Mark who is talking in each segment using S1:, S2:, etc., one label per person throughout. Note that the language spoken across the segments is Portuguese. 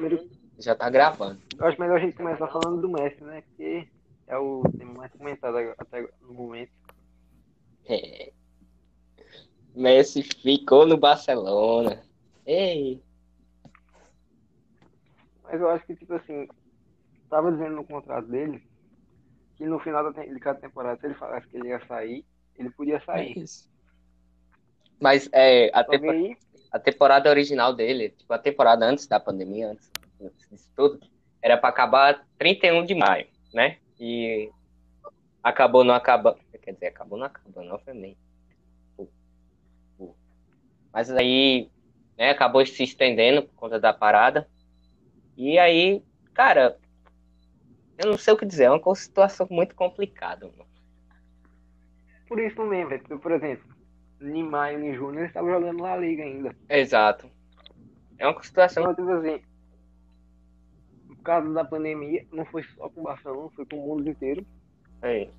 S1: primeiro,
S2: Já tá gravando.
S1: eu acho melhor a gente começar falando do Messi, né? Porque é o tema mais comentado até no momento.
S2: É. Messi ficou no Barcelona. Ei,
S1: Mas eu acho que, tipo assim, tava dizendo no contrato dele que no final de cada temporada, se ele falasse que ele ia sair, ele podia
S3: É
S1: sair.
S3: isso.
S2: mas é, a,
S1: Só que
S2: tempo-
S1: aí,
S2: a temporada original dele, tipo, a temporada antes da pandemia, antes, antes disso tudo, era pra acabar 31 de maio, né? E acabou não acabando. Quer dizer, acabou não acabando, obviamente. Mas aí, né, acabou se estendendo por conta da parada. E aí, cara, eu não sei o que dizer, é uma situação muito complicada, mano.
S1: por isso mesmo, Por exemplo, maio e junho, ele estava jogando La Liga ainda.
S2: Exato. É uma situação.
S1: Então, tipo assim, por causa da pandemia, não foi só com o Barcelona, foi com o mundo inteiro.
S2: É,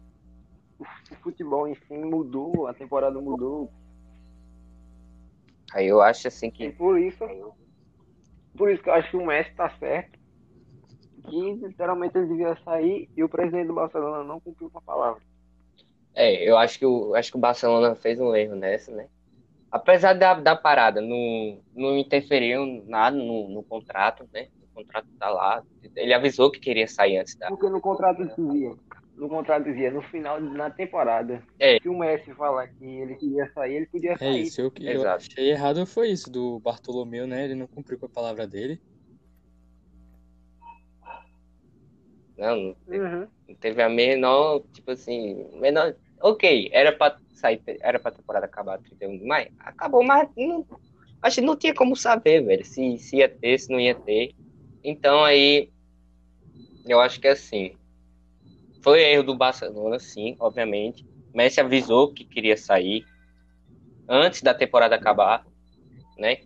S1: O futebol si mudou, a temporada mudou.
S2: aí eu acho assim
S1: E
S2: que.
S1: por isso, por isso que eu acho que o Messi tá certo. Que literalmente ele devia sair e o presidente do Barcelona não cumpriu com a palavra.
S2: É, eu acho que o, acho que o Barcelona fez um erro nessa, né? Apesar da, da parada, não, não interferiu nada no, no contrato, né? O contrato tá lá. Ele avisou que queria sair antes da.
S1: Porque no contrato dizia, no contrato dizia, no final na temporada,
S2: É.
S1: se o Messi falar que ele queria sair, ele podia
S3: É
S1: sair.
S3: isso. Eu, eu
S2: Exato.
S3: achei errado foi isso do Bartolomeu, né? Ele não cumpriu com a palavra dele.
S2: Não, não teve,
S1: Uhum.
S2: não teve a menor, tipo assim, menor. Ok, era pra sair, era pra temporada acabar 31 de maio. Acabou, mas não, acho que não tinha como saber, velho, se, se ia ter, se não ia ter. Então aí, eu acho que assim, foi erro do Barcelona, sim, obviamente. Messi avisou que queria sair antes da temporada acabar, né?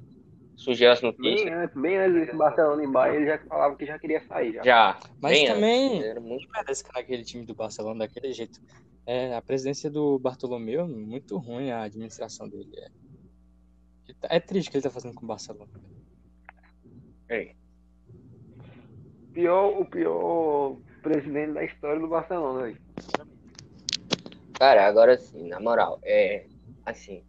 S2: Surgiu as
S1: Bem
S2: notícias.
S1: antes, bem antes desse Barcelona e Bayern, ele já falava que já queria sair. Já.
S2: Já.
S3: Mas
S2: bem
S3: também
S2: antes, era muito
S3: merece que naquele time do Barcelona daquele jeito. É, a presidência do Bartolomeu, muito ruim a administração dele. É, é triste o que ele tá fazendo com o Barcelona.
S2: É.
S1: Pior, o pior presidente da história do Barcelona. velho.
S2: Cara, agora sim, na moral, é assim,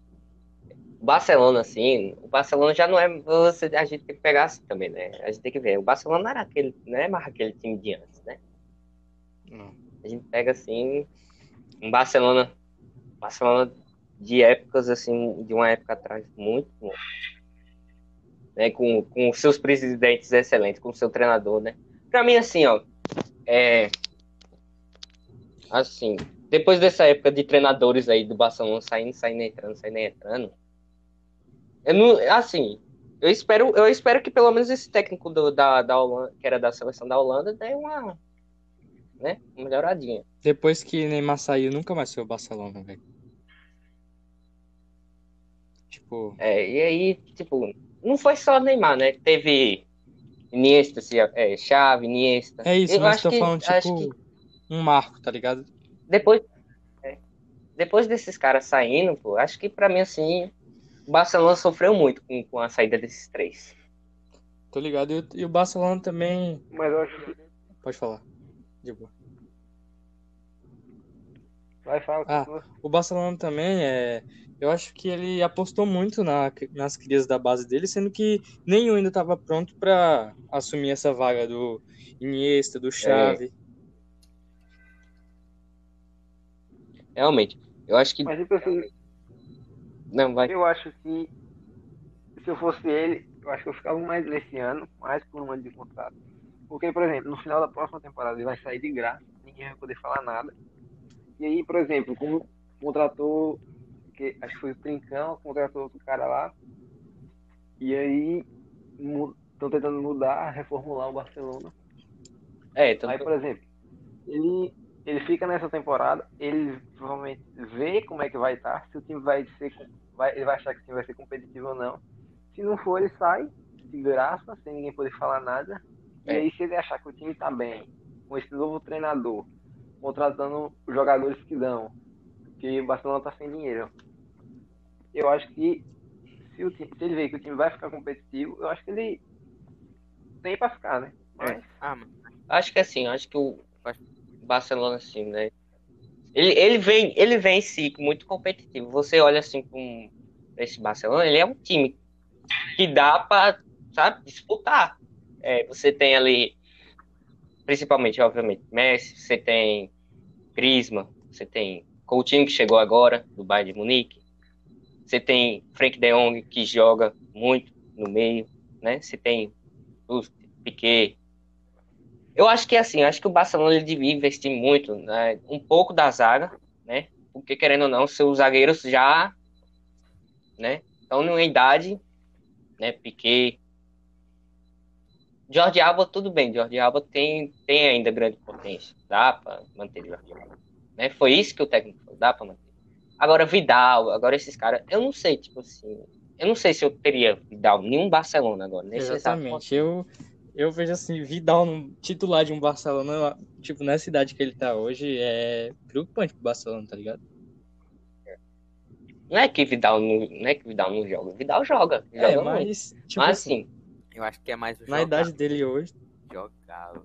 S2: Barcelona, assim, o Barcelona já não é, você, a gente tem que pegar assim também, né? A gente tem que ver, o Barcelona não era aquele, não é mais aquele time de antes, né?
S3: Não.
S2: A gente pega assim, um Barcelona, Barcelona de épocas assim, de uma época atrás, muito bom. Né, com, com seus presidentes excelentes, com seu treinador, né? Pra mim, assim, ó, é. Assim, depois dessa época de treinadores aí do Barcelona saindo, saindo, entrando, saindo, entrando, eu não, assim, eu espero, eu espero que pelo menos esse técnico do, da, da Holanda, que era da seleção da Holanda, dê uma, né, uma melhoradinha.
S3: Depois que Neymar saiu, nunca mais foi o Barcelona, velho. Tipo,
S2: É, e aí, tipo, não foi só Neymar, né? Teve Iniesta, se- é, Xavi, Iniesta.
S3: é isso,
S2: Eu
S3: mas
S2: acho
S3: tô
S2: que-
S3: falando,
S2: acho
S3: tipo, um marco, tá ligado?
S2: Depois, é, depois desses caras saindo, pô, acho que pra mim, assim, o Barcelona sofreu muito com, com a saída desses três.
S3: Tô ligado. E o, e o Barcelona também.
S1: Mas eu acho que.
S3: Pode falar. De boa.
S1: Vai falar
S3: Ah. O Barcelona também é. Eu acho que ele apostou muito na, nas crias da base dele, sendo que nenhum ainda estava pronto para assumir essa vaga do Iniesta, do Xavi.
S2: Realmente. Eu acho que.
S1: Mas tipo assim,
S2: Não, vai.
S1: eu acho que se eu fosse ele, eu acho que eu ficava mais nesse ano, mais por um ano de contrato. Porque, por exemplo, no final da próxima temporada ele vai sair de graça, ninguém vai poder falar nada. E aí, por exemplo, como contratou, que, acho que foi o Trincão, contratou outro cara lá, e aí estão tentando mudar, reformular o Barcelona.
S2: É, então,
S1: Aí, por exemplo, ele, ele fica nessa temporada, ele provavelmente vê como é que vai estar, se o time vai ser, vai, ele vai achar que o time vai ser competitivo ou não. Se não for, ele sai de graça, sem ninguém poder falar nada. E
S2: É.
S1: aí, se ele achar que o time tá bem, com esse novo treinador, contratando os jogadores que dão, que o Barcelona tá sem dinheiro, eu acho que se, o time, se ele ver que o time vai ficar competitivo, eu acho que ele tem pra ficar, né? Mas...
S2: Ah, mano. Acho que assim, acho que o Barcelona, assim, né? Ele, ele vem, ele vem em si muito competitivo. Você olha assim com esse Barcelona, ele é um time que dá para, sabe, disputar. É, você tem ali, principalmente, obviamente, Messi, você tem Crisma, você tem Coutinho que chegou agora do Bayern de Munique, você tem Frank De Jong que joga muito no meio, né? Você tem o Piquet, eu acho que assim, acho que o Barcelona ele devia investir muito, né, um pouco da zaga, né? Porque querendo ou não, seus zagueiros já, né, estão numa idade, né, Piquet, Jorge Alba, tudo bem, Jorge Alba tem, tem ainda grande potência, dá para manter Jorge Alba. Né? Foi isso que o técnico falou, dá para manter. Agora Vidal, agora esses caras, eu não sei, tipo assim, eu não sei se eu teria Vidal nenhum Barcelona agora, nesse
S3: Exatamente, eu eu vejo assim, Vidal no titular de um Barcelona, tipo, nessa idade que ele tá hoje, é preocupante pro Barcelona, tá ligado?
S2: Não é que Vidal não, não é que Vidal não joga, Vidal joga.
S3: É,
S2: joga
S3: mas,
S2: muito.
S3: tipo
S2: mas
S3: assim,
S2: assim,
S4: Eu acho que é mais
S3: na
S4: jogar.
S3: idade dele hoje,
S4: Jogava.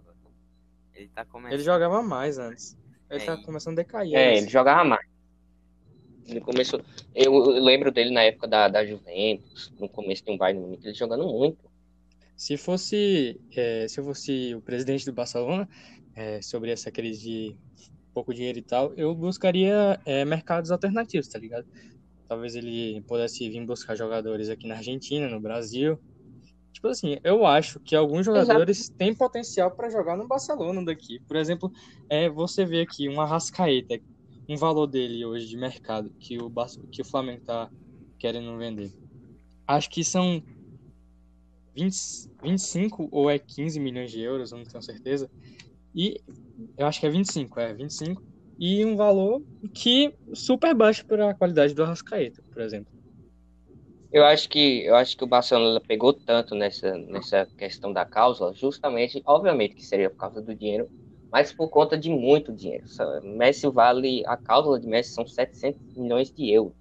S4: Ele tá começando.
S3: ele jogava mais antes. Ele
S4: É,
S3: tá começando a decair.
S2: é,
S3: mas-
S2: ele jogava mais. Ele começou. Eu lembro dele na época da, da Juventus, no começo de um Bayern de Munique, ele jogando muito.
S3: Se fosse, é, se eu fosse o presidente do Barcelona, é, sobre essa crise de pouco dinheiro e tal, eu buscaria é, mercados alternativos, tá ligado? Talvez ele pudesse vir buscar jogadores aqui na Argentina, no Brasil. Tipo assim, eu acho que alguns jogadores têm potencial para jogar no Barcelona daqui. Por exemplo, é, você vê aqui um Arrascaeta, um valor dele hoje de mercado que o, que o Flamengo tá querendo vender. Acho que são 20, 25 ou é 15 milhões de euros, eu não tenho certeza. E eu acho que é 25, é 25. E um valor que super baixo para a qualidade do Arrascaeta, por exemplo.
S2: Eu acho que eu acho que o Barcelona pegou tanto nessa nessa questão da cláusula, justamente, obviamente que seria por causa do dinheiro, mas por conta de muito dinheiro. Messi vale a cláusula de Messi são 700 milhões de euros.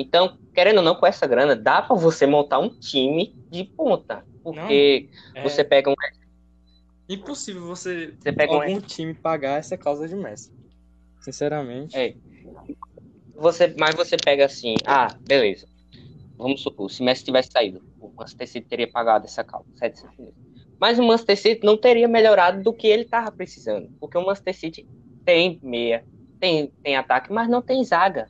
S2: Então, querendo ou não, com essa grana dá para você montar um time de ponta, porque
S3: É
S2: você pega um
S3: impossível você,
S2: você pega um
S3: algum time pagar essa causa de Messi. Sinceramente.
S2: É. Você, mas você pega assim, ah, beleza. Vamos supor, se Messi tivesse saído, o Manchester City teria pagado essa causa, 700 milhões. Mas o Manchester City não teria melhorado do que ele estava precisando, porque o Manchester City tem meia, tem, tem ataque, mas não tem zaga.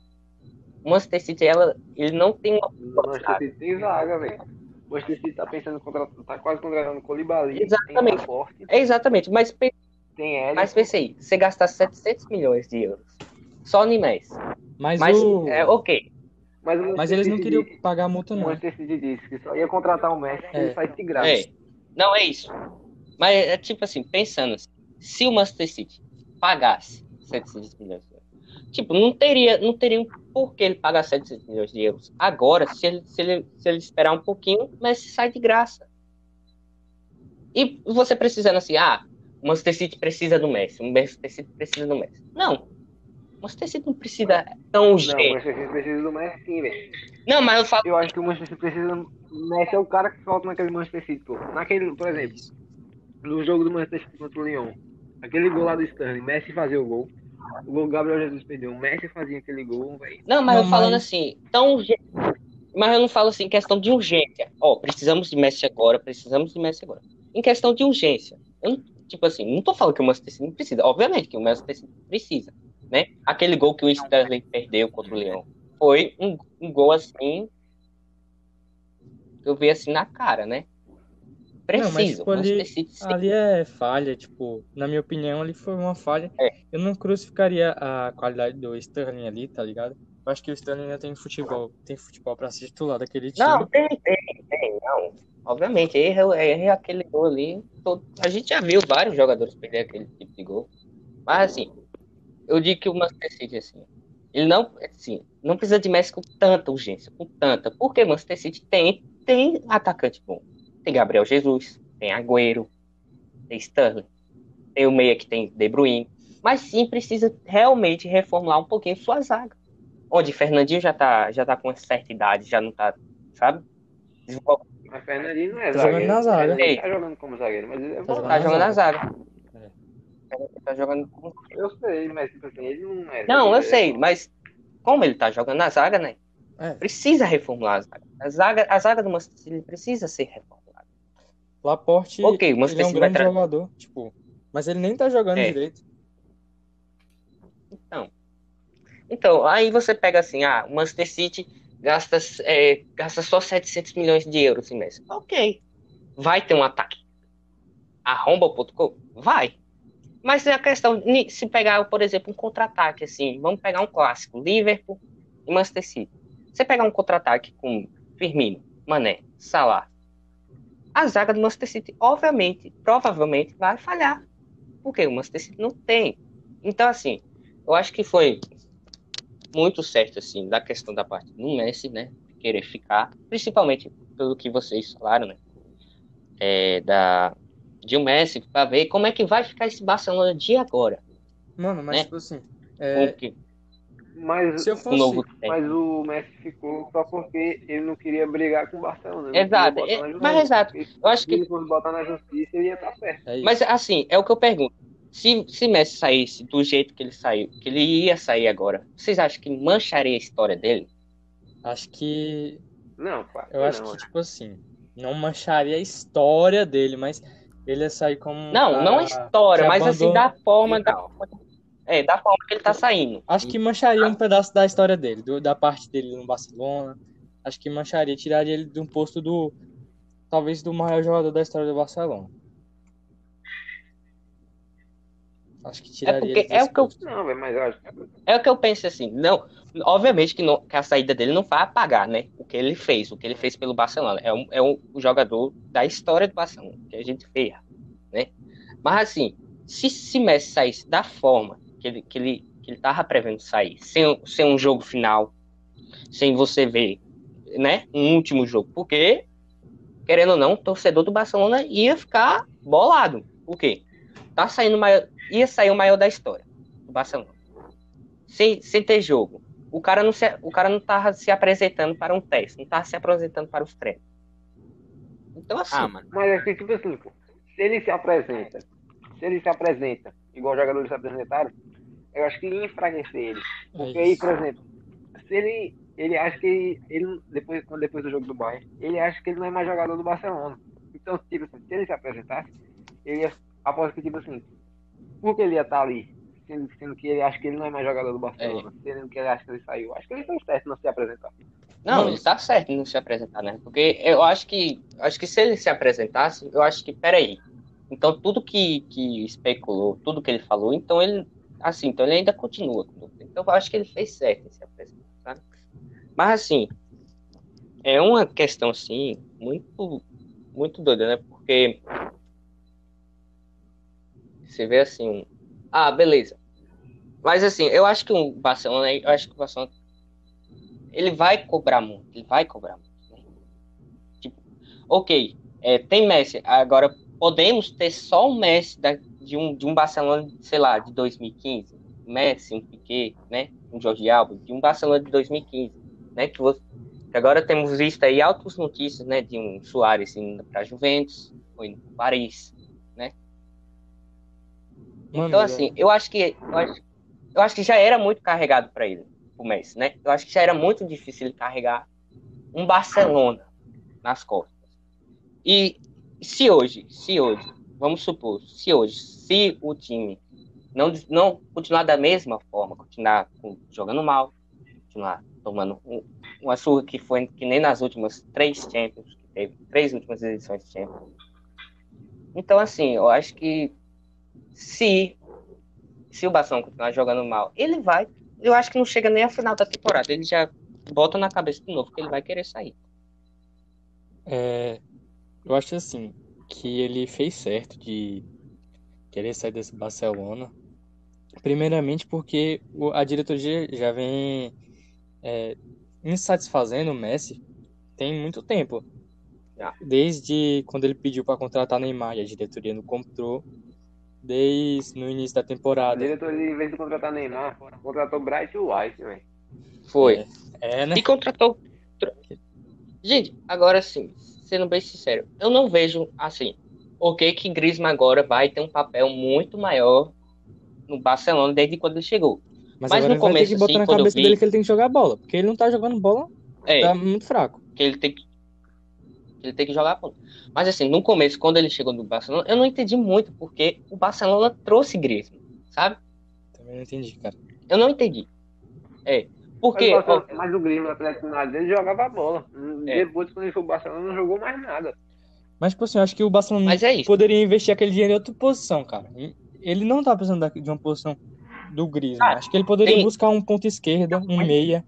S2: O Manchester City, ela, ele não tem uma
S1: O Manchester City tem zaga, velho. O Manchester City tá pensando em contratar, tá quase contratando o Colibali.
S2: Exatamente. É exatamente, mas, pe-
S1: tem Ederson.
S2: mas pense aí, você gastar 700 milhões de euros só no Messi.
S3: Mas,
S2: Mas
S3: o...
S2: é ok.
S1: Mas,
S3: mas eles não queriam
S1: disse-
S3: pagar a multa,
S1: O
S3: não.
S1: Manchester City disse que só ia contratar o Messi se
S3: É.
S1: ele saísse de graça.
S2: É. Não, é isso. Mas é tipo assim, pensando assim, se o Manchester City pagasse 700 milhões de euros, tipo, não teria, não teria um porquê ele pagar 700 milhões de euros. Agora, se ele, se ele, se ele esperar um pouquinho, mas sai de graça. E você precisando assim, ah, o Manchester City precisa do Messi, o Manchester City precisa do Messi. Não. O Manchester City não precisa tão
S1: Não, o
S2: urgente.
S1: Manchester City precisa do Messi sim, velho.
S2: Não, mas eu falo.
S1: Eu acho que o Manchester City precisa. O Messi é o cara que falta naquele Manchester City, pô. Naquele, por exemplo, no jogo do Manchester City contra o Lyon. Aquele gol lá do Sterling, Messi fazia o gol. O gol Gabriel Jesus perdeu. O Messi fazia aquele gol, velho.
S2: Não, mas
S3: Não,
S2: eu falando
S3: mas-
S2: assim, tão urgente. Mas eu não falo assim em questão de urgência. Ó, precisamos de Messi agora, precisamos de Messi agora. Em questão de urgência. Eu tipo assim, não tô falando que o Manchester City não precisa. Obviamente que o Manchester City precisa, né? Aquele gol que o Sterling perdeu contra o Leão foi um, um gol assim que eu vi assim na cara, né?
S3: Não, mas,
S2: Preciso.
S3: tipo, ali-. Ali é falha, tipo, na minha opinião, ali foi uma falha.
S2: É.
S3: Eu não crucificaria a qualidade do Sterling ali, tá ligado? Eu acho que o Sterling ainda tem futebol, tem futebol pra ser titular daquele time.
S2: Não, tem, tem, tem, não. Obviamente, erro, erro aquele gol ali. todo- A gente já viu vários jogadores perder aquele tipo de gol. Mas assim, eu digo que o Manchester City, assim, ele não, assim, não precisa de Messi com tanta urgência, com tanta. Porque o Manchester City tem, tem atacante bom. Tem Gabriel Jesus, tem Agüero, tem Sterling, tem o meia que tem De Bruyne. Mas sim precisa realmente reformular um pouquinho sua zaga. Onde Fernandinho já tá, já tá com uma certa idade, já não tá, sabe?
S1: Mas Fernandinho não é
S3: Tá jogando
S1: zagueiro.
S3: na zaga.
S1: Ele tá jogando como zagueiro, mas ele é
S3: Tá
S1: bom.
S3: jogando
S2: Tá
S3: na
S2: jogando na
S3: zaga.
S2: zaga. Ele tá jogando com
S1: Eu sei, mas tipo assim, ele não é.
S2: Não, eu sei,
S1: é-
S2: mas como ele tá jogando na zaga, né?
S3: É.
S2: Precisa reformular a zaga. A zaga, a zaga do Manchester City precisa ser reformulada.
S3: Laporte,
S2: Ok, o
S3: ele é um grande
S2: tra-
S3: jogador, tipo, mas ele nem tá jogando
S2: É.
S3: direito.
S2: Então, aí você pega assim, ah, o Manchester City gasta, é, gasta só 700 milhões de euros em mês. Ok. Vai ter um ataque. Arromba.com? Vai. Mas é a questão, se pegar, por exemplo, um contra-ataque, assim, vamos pegar um clássico, Liverpool e Manchester City. Você pegar um contra-ataque com Firmino, Mané, Salah, a zaga do Manchester City, obviamente, provavelmente vai falhar. Porque o Manchester City não tem. Então, assim, eu acho que foi muito certo, assim, da questão da parte do Messi, né? Querer ficar, principalmente pelo que vocês falaram, né? É, da, de o Messi, para ver como é que vai ficar esse Barcelona de agora.
S3: Mano, mas
S2: Né?
S3: tipo assim, é,
S1: Mas,
S3: se eu
S2: o
S3: fosse,
S2: novo
S1: mas o Messi ficou só porque ele não queria brigar com o Barcelona.
S2: Exato, é- mas exato. Eu acho
S1: Se
S2: que
S1: ele fosse botar na justiça, ele ia estar perto.
S3: é.
S2: Mas assim, é o que eu pergunto. Se, se Messi saísse do jeito que ele saiu, que ele ia sair agora, vocês acham que mancharia a história dele?
S3: acho que
S1: Não, pá.
S3: eu acho
S1: não,
S3: que tipo assim, não mancharia a história dele, mas ele ia sair como um
S2: Não,
S3: cara
S2: não a história, mas assim,
S3: abandona-
S2: da forma, da. É, da forma que ele tá saindo.
S3: Acho que mancharia um pedaço da história dele, do- da parte dele no Barcelona. Acho que mancharia, tiraria ele de um posto do talvez do maior jogador da história do Barcelona. Acho que tiraria
S2: porque
S3: ele
S2: é o que eu-.
S1: Não, mas eu acho que
S2: É o que eu penso assim, não, obviamente que, não- que a saída dele não vai apagar, né, o que ele fez, o que ele fez pelo Barcelona, é um, é um jogador da história do Barcelona, que a gente vê, né, mas assim, se, se Messi saísse da forma que ele, que ele, que ele tava prevendo sair, sem, um- sem um jogo final, sem você ver, né, um último jogo, porque, querendo ou não, o torcedor do Barcelona ia ficar bolado, por quê? Tá saindo o maior, ia sair o maior da história do Barcelona sem, sem ter jogo. O cara não se, o cara não tava se apresentando para um teste, não tava se apresentando para os treinos. Então assim,
S4: Ah, mano.
S1: Mas é que, tipo assim, se ele se apresenta, se ele se apresenta, igual jogadores se apresentaram, eu acho que ia enfraquecer ele. Porque
S3: É
S1: aí, por exemplo, se ele, ele acha que ele, depois, depois do jogo do Bayern, ele acha que ele não é mais jogador do Barcelona. Então, tipo assim, se ele se apresentasse, ele ia, aposto que, tipo assim, por que ele ia estar ali? Sendo, sendo que ele acha que ele não é mais jogador do Barcelona, sendo que ele acha que ele saiu. Acho que ele fez certo não se apresentar.
S2: não,
S3: Não.
S2: ele tá certo em não se apresentar, né? Porque eu acho que acho que se ele se apresentasse, eu acho que peraí. Então tudo que, que especulou, tudo que ele falou, então ele assim, então ele ainda continua. Então eu acho que ele fez certo em se apresentar? Mas assim, é uma questão assim muito muito doida, né? Porque você vê assim, ah, beleza. Mas assim, eu acho que o Barcelona, eu acho que o Barcelona ele vai cobrar muito, ele vai cobrar muito. né? Tipo, ok, é, tem Messi, agora podemos ter só um Messi da- de, um, de um Barcelona, sei lá, de 2015, Messi, um Piquet, né, um Jorge Alba, de um Barcelona de 2015, né, que, você, que agora temos visto aí altas notícias, né, de um Soares indo para Juventus, foi no Paris, né,
S3: Mano,
S2: então, assim, eu acho que eu acho, eu acho que já era muito carregado para ele, o Messi, né? Eu acho que já era muito difícil ele carregar um Barcelona nas costas. E se hoje, se hoje, vamos supor, se hoje, se o time não, não continuar da mesma forma, continuar jogando mal, continuar tomando um- uma surra que foi que nem nas últimas três Champions, que teve, três últimas edições de Champions. Então, assim, eu acho que se se o Barcelona continuar jogando mal, ele vai. Eu acho que não chega nem a final da temporada. Ele já bota na cabeça de novo que ele vai querer sair.
S3: É, eu acho assim que ele fez certo de querer sair desse Barcelona. Primeiramente porque o- a diretoria já vem é, insatisfazendo o Messi tem muito tempo.
S2: Já.
S3: Desde quando ele pediu para contratar Neymar e a diretoria não comprou, desde no início da
S1: A
S3: temporada.
S1: diretoria, em vez de contratar Neymar, contratou Bright White, velho.
S2: Foi.
S3: É, né?
S2: E contratou. Gente, agora sim. Sendo bem sincero, eu não vejo assim. Ok, que Griezmann agora vai ter um papel muito maior no Barcelona desde quando ele chegou.
S3: Mas,
S2: Mas no
S3: ele vai ter
S2: começo,
S3: que botar
S2: assim,
S3: na cabeça
S2: vi-
S3: dele que ele tem que jogar bola. Porque ele não tá jogando bola,
S2: É,
S3: tá muito fraco.
S2: que ele tem que ele tem que jogar ponto. Mas assim, no começo, quando ele chegou no Barcelona, eu não entendi muito porque o Barcelona trouxe Griezmann, sabe?
S3: Também não entendi, cara.
S2: Eu não entendi. É, porque
S1: Mas, o
S2: ó,
S1: Barcelona- mas o Grêmio, o Atlético de Madrid, ele jogava a bola.
S2: É.
S1: Depois, quando ele foi pro Barcelona, não jogou mais nada.
S3: Mas, tipo assim, eu acho que o Barcelona
S2: é
S3: poderia investir aquele dinheiro em outra posição, cara. Ele não tá precisando de uma posição do Griezmann.
S2: Ah,
S3: acho que ele poderia
S2: tem-
S3: buscar um ponto esquerda, um meia.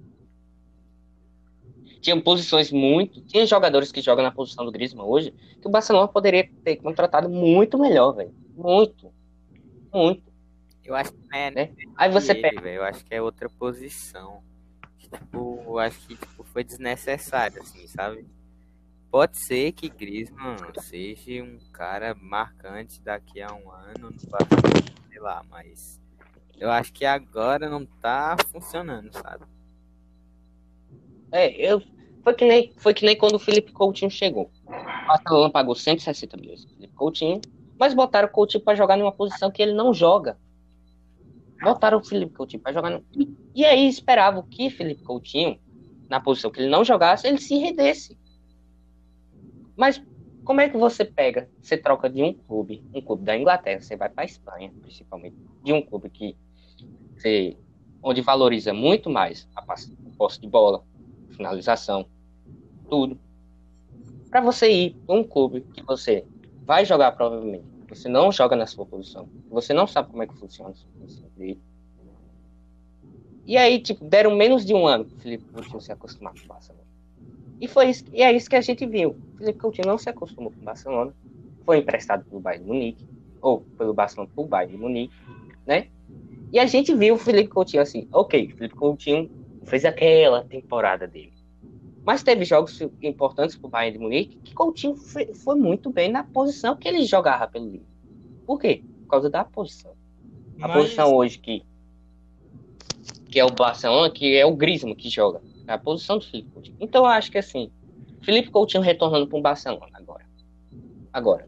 S2: Tinha posições muito, tinha jogadores que jogam na posição do Griezmann hoje, que o Barcelona poderia ter contratado muito melhor, velho. Muito. Muito.
S4: Eu acho que é
S2: Né? Aí você
S4: ele,
S2: pega
S4: velho. Eu acho que é outra posição. Tipo, eu acho que tipo, foi desnecessário, assim, sabe? Pode ser que Griezmann seja um cara marcante daqui a um ano no Barcelona, sei lá, mas eu acho que agora não tá funcionando, sabe?
S2: É, eu, foi, que nem, foi que nem quando o Felipe Coutinho chegou. O Barcelona pagou 160 milhões pro Felipe Coutinho, mas botaram o Coutinho para jogar numa posição que ele não joga. Botaram o Felipe Coutinho para jogar. No... E, aí esperavam que Felipe Coutinho, na posição que ele não jogasse, ele se rendesse. Mas como é que você pega, você troca de um clube, um clube da Inglaterra, você vai para Espanha, principalmente, de um clube que você, onde valoriza muito mais a posse de bola, finalização, tudo. Para você ir para um clube que você vai jogar provavelmente, você não joga na sua posição, você não sabe como é que funciona a sua posição. E aí, tipo, deram menos de um ano pro Felipe Coutinho se acostumar com o Barcelona. E, foi isso, e é isso que a gente viu. O Felipe Coutinho não se acostumou com o Barcelona, foi emprestado pelo Bayern de Munique, ou pelo Barcelona pro Bayern de Munique, né? E a gente viu o Felipe Coutinho assim, ok, o Felipe Coutinho fez aquela temporada dele. Mas teve jogos importantes pro Bayern de Munique que Coutinho foi, foi muito bem na posição que ele jogava pelo livro. Por quê? Por causa da posição. A
S3: Mas-
S2: posição hoje que que é o Barcelona, que é o Griezmann que joga. É a posição do Felipe Coutinho. Então eu acho que assim, Felipe Coutinho retornando para o Barcelona agora. Agora.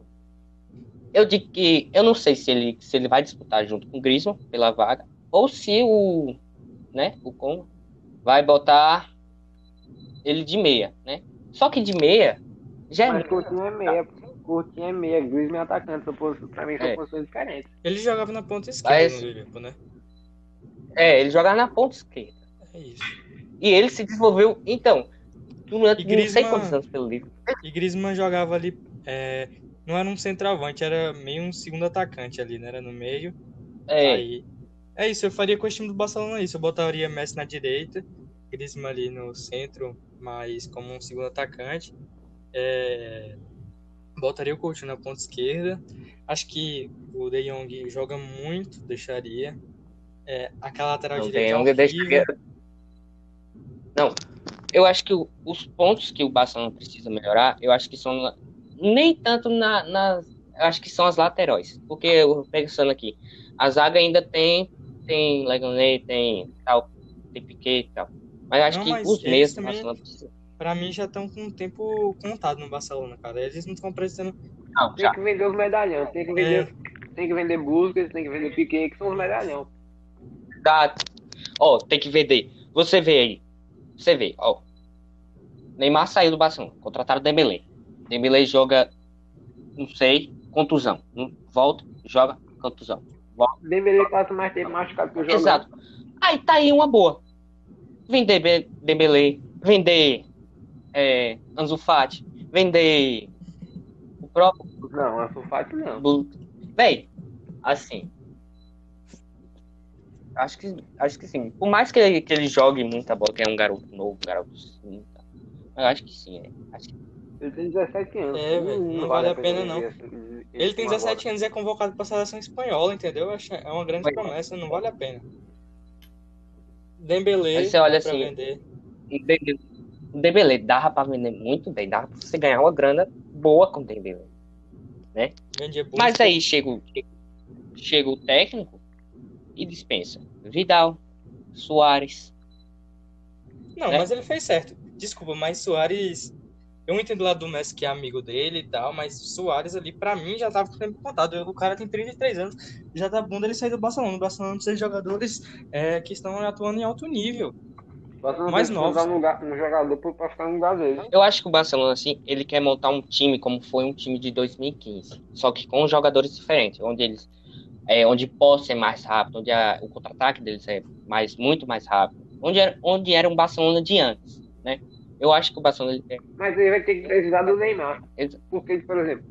S2: Eu digo que eu não sei se ele se ele vai disputar junto com o Griezmann pela vaga ou se o né, o Con vai botar ele de meia, né? Só que de meia já é
S1: Mas
S2: muito.
S1: Coutinho é meia. Coutinho é meia. Griezmann é atacante. São Pra mim, são
S2: É.
S1: posições diferentes.
S3: Ele jogava na ponta esquerda
S2: Mas-
S3: no Liverpool, né?
S2: É, ele jogava na ponta esquerda.
S3: É isso.
S2: E ele se desenvolveu, então, durante
S3: E
S2: não sei quantos anos pelo livro.
S3: E Griezmann jogava ali. é, não era um centroavante, era meio um segundo atacante ali, né? Era no meio.
S2: É,
S3: Aí, é isso, eu faria com o time do Barcelona isso. Eu botaria Messi na direita, Griezmann ali no centro, mas como um segundo atacante. É, botaria o Coutinho na ponta esquerda. Acho que o De Jong joga muito, deixaria. É, aquela lateral
S2: não
S3: direita
S2: tem
S3: é horrível.
S2: deixar. Não, eu acho que o- os pontos que o Barcelona precisa melhorar, eu acho que são nem tanto na, na- eu acho que são as laterais, porque eu pensando aqui, a zaga ainda tem tem Legonet, tem tal, tem Piquet e tal, mas eu acho
S3: Não,
S2: que
S3: mas
S2: os do
S3: também-
S2: Barcelona precisam.
S3: Pra mim já estão com o tempo contado no Barcelona, cara. Eles não estão precisando.
S2: Não,
S1: Tem que vender os medalhão. Tem que vender, tem que vender Busquets, tem que vender Piquet, que são os medalhão.
S2: Dá. Ó, tem que vender. Você vê aí. Você vê, ó. Neymar saiu do Barcelona, contrataram o Dembélé. Dembélé joga, não sei, contusão. Volta, joga contusão.
S1: Dembele passa mais tempo machucado que o jogo.
S2: Exato. Aí tá aí uma boa. Vender Be- Dembélé, vender é, Ansu Fati, vender o próprio
S1: Não, a Sulfate não.
S2: Véi, assim. Acho que, acho que sim. Por mais que ele, que ele jogue muita bola, que é um garoto novo, um garoto sim, tá? eu acho que sim, é. Acho que-
S1: Ele tem 17 anos.
S3: É, velho, não vale a pena, não. Ele
S1: esse
S3: tem
S1: agora.
S3: 17 anos e é convocado pra seleção espanhola, entendeu? É uma grande
S2: Foi.
S3: promessa, não vale a pena. Dembele,
S2: Aí você olha
S3: pra
S2: assim,
S3: vender.
S2: o Dembélé dava pra vender muito bem, dava pra você ganhar uma grana boa com o.
S3: Vendia por
S2: Mas aí chega, o- chega o técnico e dispensa Vidal, Soares.
S3: Não,
S2: né?
S3: mas ele fez certo. Desculpa, mas Soares eu entendo lá do Messi que é amigo dele e tal, mas Soares ali, pra mim, já tava com o tempo contado. O cara tem 33 anos, já tá bom dele sair do Barcelona. O Barcelona precisa de jogadores é, que estão atuando em alto nível.
S1: Barcelona
S3: Mais novos.
S1: usar um, lugar- um jogador pra- pra ficar no lugar dele.
S2: Eu acho que o Barcelona, assim, ele quer montar um time como foi um time de 2015. Só que com jogadores diferentes, onde eles. É, onde posse é mais rápido, onde a- o contra-ataque deles é mais, muito mais rápido. Onde era, onde era um Barcelona de antes, né? Eu acho que o Barcelona ele.
S1: Mas ele vai ter que precisar do Neymar. Porque, por exemplo,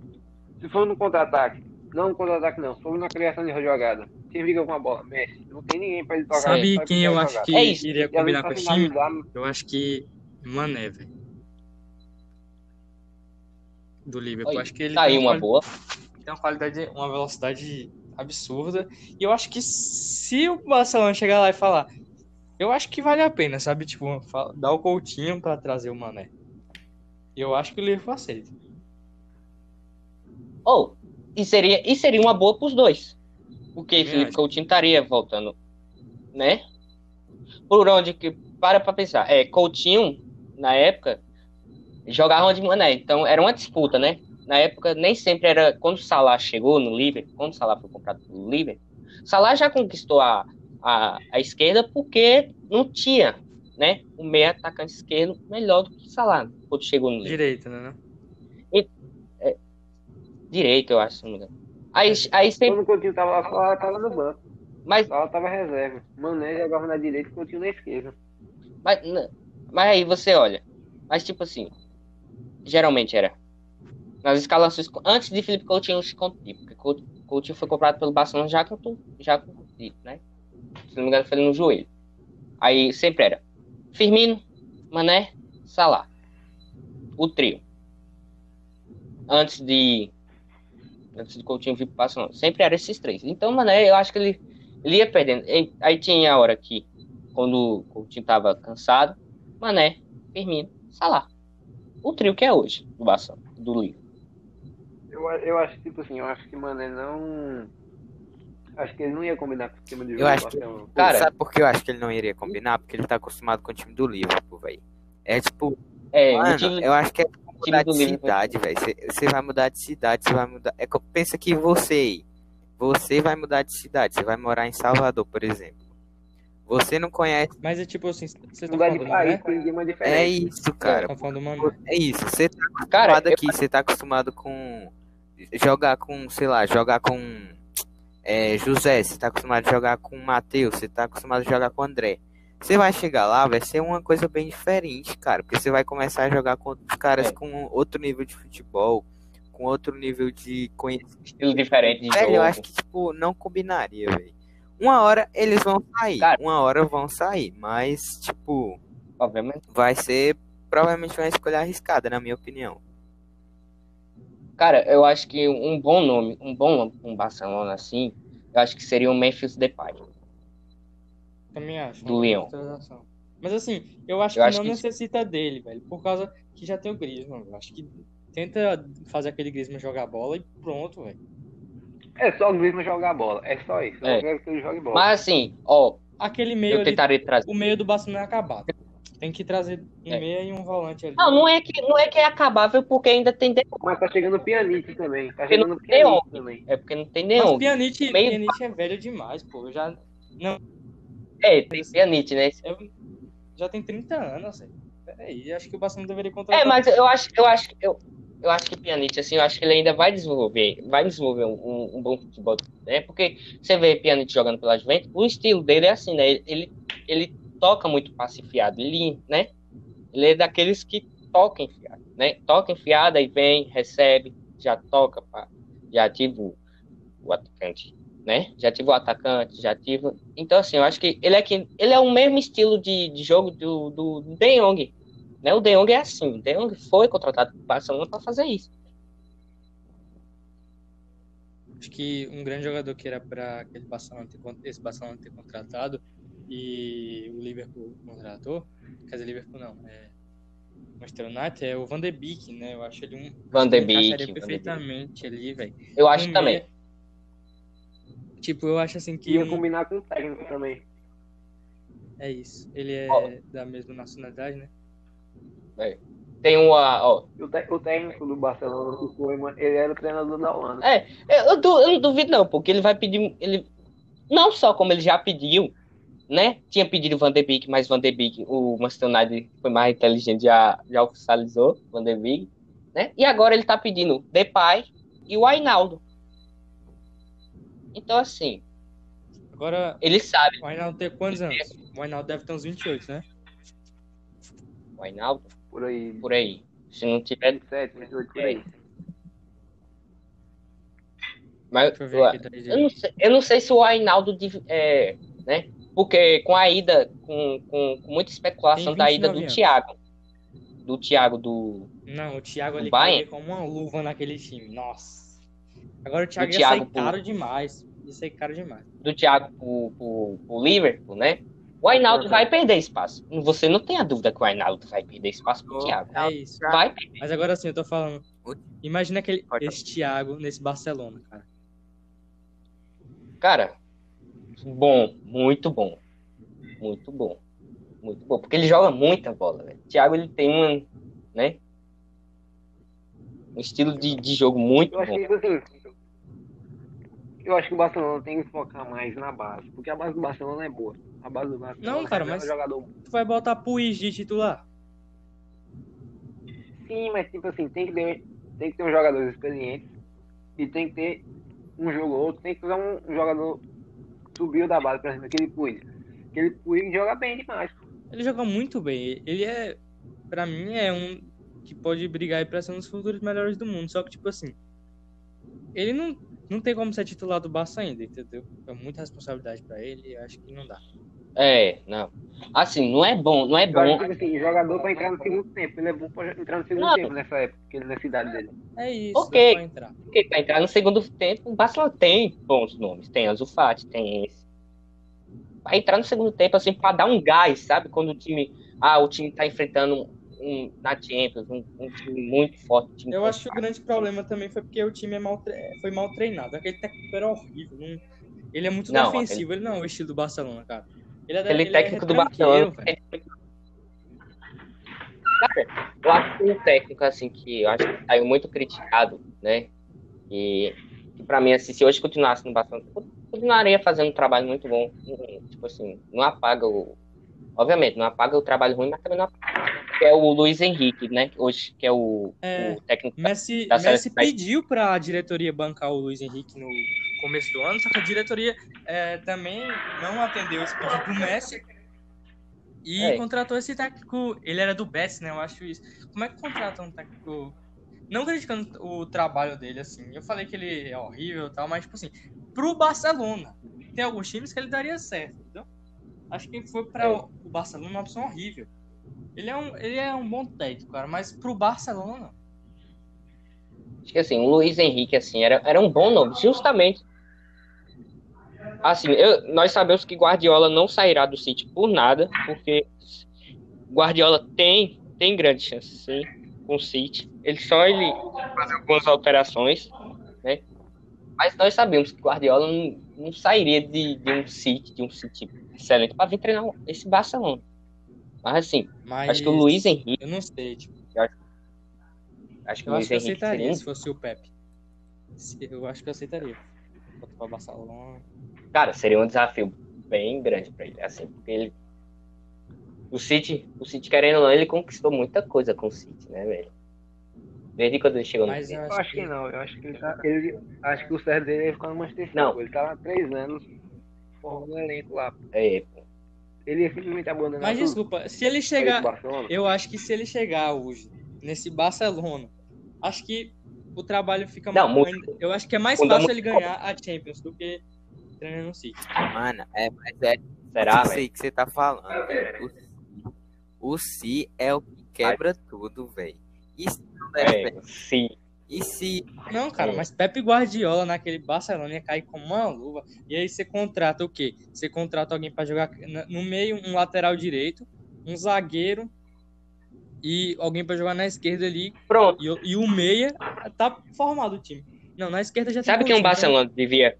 S1: se for no contra-ataque, não no contra-ataque não, se for na criação de jogada, quem fica com a bola? Messi. Não tem ninguém pra ele tocar.
S3: Sabe
S1: só
S3: quem
S1: ele
S3: eu acho que
S2: É
S3: iria combinar com esse time?
S1: finalizar,
S3: Eu acho que Mané, velho. Do Liverpool.
S2: Aí,
S3: acho que ele
S2: Tá aí
S3: tem
S2: uma boa.
S3: tem uma qualidade, uma velocidade absurda. E eu acho que se o Barcelona chegar lá e falar, eu acho que vale a pena, sabe? Tipo, dar o Coutinho pra trazer o Mané. Eu acho que o Liverpool aceita.
S2: Ou, e seria, e seria uma boa pros dois. Porque
S3: Também
S2: Felipe. Coutinho estaria voltando, né? Por onde que. Para pra pensar. É, Coutinho, na época, jogava de Mané. Então era uma disputa, né? Na época, nem sempre era. Quando o Salah chegou no Liverpool, quando o Salah foi comprado pelo Liverpool, Salah já conquistou a, a, a esquerda porque não tinha, né? O meio atacante esquerdo melhor do que Salah quando chegou no Liverpool.
S3: Direita, né?
S2: Direito, eu acho. se não me engano. Aí, aí sempre.
S1: Quando o Coutinho tava lá, só tava no banco.
S2: Mas
S1: Só tava reserva. Mané jogava na direita e Coutinho na esquerda.
S2: Mas, mas aí você olha. Mas tipo assim. Geralmente era. Nas escalações. Antes de Felipe Coutinho se contundir. Porque Cou- Coutinho foi comprado pelo Barcelona já com já contundido, né? Se não me engano, foi no joelho. Aí sempre era. Firmino, Mané, Salah. O trio. Antes de. Antes de Coutinho vir pro Barcelona. Sempre era esses três. Então, Mané, eu acho que ele, ele ia perdendo. Aí tinha a hora que quando o Coutinho tava cansado, Mané, Firmino, Salah. O trio que é hoje do Barcelona, do Liverpool.
S1: Eu, eu acho, tipo assim, eu acho que Mané não. Acho que ele não ia combinar com o esquema de jogo.
S4: Eu
S1: do
S4: acho que-
S1: Barcelona.
S2: Cara-
S4: Sabe por que eu acho que ele não iria combinar? Porque ele tá acostumado com o time do Liverpool, velho. É tipo,
S2: É,
S4: mano,
S2: time,
S4: eu acho que é mudar de cidade, velho. Você vai mudar de cidade, você vai mudar. É, pensa que você, aí, você vai mudar de cidade, você vai morar em Salvador, por exemplo. Você não conhece.
S3: Mas é tipo assim, estão
S1: Lugar
S3: falando
S1: de país, idioma
S4: É isso, cara.
S3: Estão falando.
S4: É isso. Você tá
S2: cara,
S4: acostumado aqui, você tá acostumado com jogar com, sei lá, jogar com é, José, você tá acostumado a jogar com Matheus, você tá acostumado a jogar com André. Você vai chegar lá, vai ser uma coisa bem diferente, cara, porque você vai começar a jogar com outros caras
S2: É.
S4: com outro nível de futebol, com outro nível de conhecimento.
S2: estilo diferente de
S4: Velho,
S2: jogo.
S4: eu acho que, tipo, não combinaria, velho. Uma hora eles vão sair,
S2: Cara.
S4: uma hora vão sair, mas, tipo,
S2: Obviamente.
S4: vai ser provavelmente uma escolha arriscada, na minha opinião.
S2: Cara, eu acho que um bom nome, um bom nome um Barcelona assim, eu acho que seria o Memphis Depay.
S3: Também acho.
S2: Do Leão.
S3: transação. Mas assim, eu acho
S2: Eu
S3: que
S2: acho
S3: não
S2: que-
S3: necessita dele, velho. Por causa que já tem o Griezmann. Eu acho que tenta fazer aquele Griezmann jogar bola e pronto, velho.
S1: É só o Griezmann jogar bola. É só isso. Eu
S2: É.
S1: quero que ele jogue bola.
S2: Mas assim, ó,
S3: Aquele meio
S2: eu
S3: ali,
S2: tentaria trazer.
S3: o meio do Barcelona é acabado. Tem que trazer um
S2: É.
S3: meia e um volante ali.
S2: Não, não é que não é que é acabável porque ainda tem De...
S1: Mas tá chegando o Pjanic também. Tá
S2: não
S1: chegando o
S2: onde.
S1: também.
S2: é porque não tem
S3: Mas
S2: nenhum.
S3: o Pjanic,
S2: Meio-
S3: Pjanic é velho demais, pô. Eu já,
S2: É, tem Pjanic, né?
S3: eu, já tem 30 anos, velho. Peraí, acho que o Barcelona deveria contratar.
S2: É, mas eu acho, eu acho, eu, eu acho que Pjanic, assim, eu acho que ele ainda vai desenvolver, vai desenvolver um, um- um bom futebol, né? Porque você vê Pjanic jogando pela Juventus, o estilo dele é assim, né? Ele, ele, ele toca muito passe enfiado, ele, né? Ele é daqueles que toca enfiado, né? Toca enfiado, aí vem, recebe, já toca, pá, já ativa o, atacante, né? Já ativa o atacante, já ativa. Então, assim, eu acho que ele é, que, ele é o mesmo estilo de, de jogo do, do De Jong, né? O De Jong é assim, o De Jong foi contratado para Barcelona para fazer isso.
S3: Acho que um grande jogador que era para aquele Barcelona ter, esse Barcelona ter contratado e o Liverpool contratou, quer dizer, Liverpool não, é Manchester United é o Van de Beek, né? Eu acho ele um
S2: Van de Beek,
S3: perfeitamente ali, velho.
S2: Eu acho
S3: Um
S2: também.
S3: meia- Tipo, eu acho assim que
S1: Ia
S3: um-
S1: combinar com o técnico também.
S3: é isso. Ele é
S2: Ó.
S3: da mesma nacionalidade, né?
S2: É. tem uma. Ó,
S1: O, te- o técnico do Barcelona, o Koeman, ele era o treinador da Holanda.
S2: É, eu, eu du- eu não duvido não, porque ele vai pedir, ele não só como ele já pediu, né? Tinha pedido Van de Beek, mas Van de Beek, o Manchester United foi mais inteligente, já, já oficializou Van de Beek, né? E agora ele tá pedindo Depay e o Ainaldo. Então assim,
S3: Agora,
S2: ele sabe,
S3: o Ainaldo tem quantos anos? O Ainaldo deve ter uns 28, né?
S2: o Ainaldo,
S1: Por aí,
S2: por aí. Se não tiver,
S1: 27, 28, por aí.
S2: mas
S3: Deixa eu ver aqui. daí
S2: Eu não sei, eu não sei se o Ainaldo, é, né? Porque com a ida, com, com, com muita especulação da ida
S3: 29
S2: do
S3: anos.
S2: Thiago. Do Thiago do.
S3: Não, o Thiago ele
S2: Bayern?
S3: como uma luva naquele time. Nossa. Agora o Thiago
S2: Do
S3: ia
S2: Thiago
S3: sair
S2: pro-
S3: caro demais. Ia sair caro demais.
S2: Do Thiago pro, pro, pro Liverpool, né? O Ainaldo vai perder espaço. Você não tem a dúvida que o Ainaldo vai perder espaço pro
S4: Oh.
S2: Thiago.
S3: É isso.
S2: Vai perder.
S3: Mas agora sim, eu tô falando. Imagina aquele, esse Thiago nesse Barcelona, cara.
S2: Cara, bom, muito bom. Muito bom. Muito bom. Porque ele joga muita bola, velho. O Thiago, ele tem um, né? Um estilo de, de jogo muito
S1: Eu acho
S2: bom.
S1: que, assim, eu acho que o Barcelona tem que focar mais na base, porque a base do Barcelona é boa. A base do Barcelona
S3: Não, cara,
S1: é
S3: mas-
S1: jogador.
S3: Tu vai botar Puig de titular?
S1: Sim, mas tipo assim, tem que ter, tem que ter um jogador experiente e tem que ter um jogo ou outro, tem que ter um, um jogador subiu da base, exemplo, aquele Puig. Aquele Puig joga bem demais.
S3: Ele joga muito bem. Ele é, pra mim, é um que pode brigar aí pra ser um dos futuros melhores do mundo. Só que, tipo assim, ele não, não tem como ser titular do Barça ainda, entendeu? É muita responsabilidade pra ele acho que não dá.
S2: É, não. Assim, não é bom, não é
S1: Eu acho
S2: bom.
S1: que assim, jogador pra entrar no segundo tempo. Ele é bom pra entrar no segundo
S2: Não.
S1: tempo nessa época, que ele nessa idade dele.
S3: É isso,
S2: Ok.
S3: dá pra entrar.
S2: Porque pra entrar no segundo tempo, o Barcelona tem bons nomes. Tem Ansu Fati, tem esse. Pra entrar no segundo tempo, assim, pra dar um gás, sabe? Quando o time. Ah, o time tá enfrentando um, na Champions, um, um time muito forte. time
S3: Eu acho que o grande problema também foi porque o time é mal foi mal treinado. Aquele técnico era horrível. não- Ele é muito
S2: Não,
S3: defensivo, ele não é o estilo do Barcelona, cara. Ele é,
S2: Aquele
S3: ele é
S2: técnico do
S3: retranqueiro,
S2: Barcelona. Cara, eu acho que um técnico, assim, que eu acho que saiu muito criticado, né? E que pra mim, assim, se hoje continuasse no Barcelona, continuaria fazendo um trabalho muito bom. Tipo assim, não apaga o. Obviamente, não apaga o trabalho ruim, mas também não apaga. Que é o Luiz Henrique, né? Hoje, que é o,
S3: É.
S2: o técnico.
S3: Messi,
S2: Da
S3: Messi pediu pra diretoria bancar o Luiz Henrique no começo do ano, só que a diretoria é, também não atendeu esse pedido do Messi e
S2: É.
S3: contratou esse técnico. Ele era do Betis, né? Eu acho isso. Como é que contrata um técnico? Não criticando o trabalho dele, assim. Eu falei que ele é horrível e tal, mas, tipo assim, pro Barcelona, tem alguns times que ele daria certo, entendeu? Acho que foi pra
S2: É.
S3: o Barcelona uma opção horrível. Ele é um, ele é um bom técnico, cara, mas pro Barcelona,
S2: Acho que assim, o Luiz Henrique, assim, era, era um bom nome, justamente. Assim, eu- nós sabemos que Guardiola não sairá do City por nada, porque Guardiola tem, tem grande chance, sim, com o City. Ele só ele fazer algumas alterações, né? Mas nós sabemos que Guardiola não, não sairia de, de um City, de um City excelente, para vir treinar esse Barcelona. Mas assim,
S3: Mas
S2: acho que o Luiz Henrique,
S3: Eu não sei, tipo,
S2: acho que o
S3: eu
S2: Luiz
S3: acho que eu
S2: Henrique
S3: aceitaria
S2: seria
S3: se fosse o Pepe. Eu acho que eu aceitaria. Voltar pra Barcelona.
S2: Cara, seria um desafio bem grande pra ele, assim, porque ele. O City, o City, querendo ou não, ele conquistou muita coisa com o City, né, velho? Desde quando ele chegou no
S3: Mas
S2: City.
S3: eu
S1: Eu acho que não, eu acho que ele tá. Ele, acho que o certo dele é ficar no Manchester City.
S2: Não.
S1: Ele tá lá há três anos formando um elenco lá.
S2: É, pô.
S1: Ele ia simplesmente abandonar
S3: Mas
S1: tudo
S3: desculpa, se ele chegar. Eu acho que se ele chegar hoje nesse Barcelona, acho que o trabalho fica
S2: Não,
S3: mais.
S2: muda-
S3: Eu acho que é mais
S2: muda
S3: fácil
S2: muito.
S3: ele ganhar a Champions do que treinando no City.
S4: Mano, é, mas é
S2: Será, velho?
S4: aí que você tá falando, velho. O Si- O Si é o que quebra tudo, velho. E se
S2: É,
S4: certo?
S2: sim.
S4: E se
S3: Não, cara, mas Pepe Guardiola naquele Barcelona ia cair como uma luva. E aí você contrata o quê? Você contrata alguém pra jogar no meio, um lateral direito, um zagueiro e alguém pra jogar na esquerda ali.
S2: Pronto.
S3: E, o- e o meia tá formado o time. Não, na esquerda já tem
S2: Sabe que um
S3: Coutinho,
S2: Barcelona devia,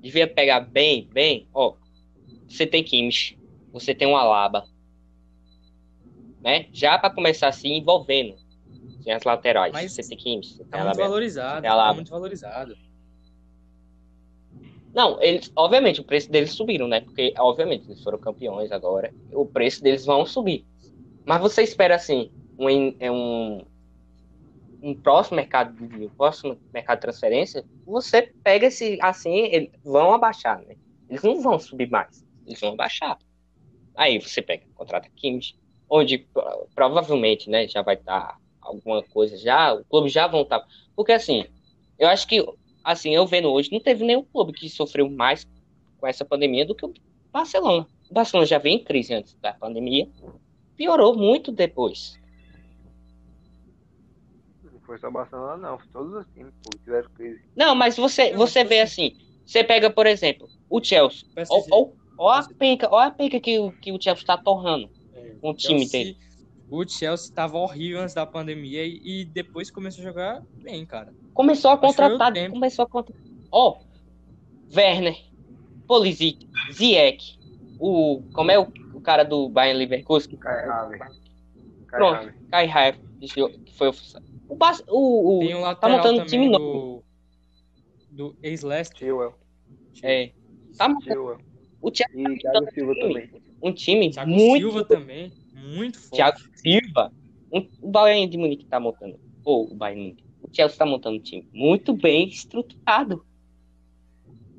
S2: devia pegar bem, bem? Ó, você tem Kimmich, você tem um Alaba, né? Já para começar assim, envolvendo tem as laterais.
S3: Mas
S2: você tem que você tem
S3: Tá
S2: a
S3: muito
S2: Alaba.
S3: valorizado.
S2: Tem Alaba.
S3: Tá muito valorizado.
S2: Não, eles, obviamente, o preço deles subiram, né? Porque, obviamente, eles foram campeões agora. O preço deles vão subir. Mas você espera, assim, um, é um, um próximo mercado de um próximo mercado de transferência, você pega esse, assim, eles vão abaixar, né? Eles não vão subir mais. Eles vão abaixar. Aí você pega, contrata Kimmich, onde pro- provavelmente, né, já vai estar alguma coisa já, o clube já vão estar. Porque, assim, eu acho que assim, eu vendo hoje, não teve nenhum clube que sofreu mais com essa pandemia do que o Barcelona. O Barcelona já vem em crise antes da pandemia, piorou muito depois.
S1: Não foi só o Barcelona, não. Foi todos os times pô, tiveram crise.
S2: Não, mas você,
S3: Não,
S2: você
S3: mas
S2: vê
S3: assim-
S2: assim, você pega, por exemplo, o Chelsea.
S3: PSG.
S2: Ó, ó, ó a penca, ó a penca que, o- que o Chelsea tá torrando.
S3: É,
S2: um time
S3: Chelsea- O Chelsea tava horrível antes da pandemia e, e depois começou a jogar bem, cara.
S2: Começou a
S3: o
S2: contratar, começou a contratar. Ó, Werner, Pulisic, Ziyech, o como é o, o cara do Bayern Leverkusen?
S1: Kai Havertz. Kai
S2: Pronto.
S1: Havertz.
S2: Kai Havertz, que foi o o, o, o
S3: Tem um lateral
S2: montando um time
S3: também
S2: novo.
S3: do, do.
S1: Chilwell.
S2: é, tá montando o Thiago,
S1: E Thiago Silva também.
S2: um time
S3: Thiago
S2: muito
S3: Silva também, muito forte.
S2: Thiago Silva, um, o Bayern de Munique tá montando, ou o Bayern de Munique, o Chelsea tá montando um time muito bem estruturado.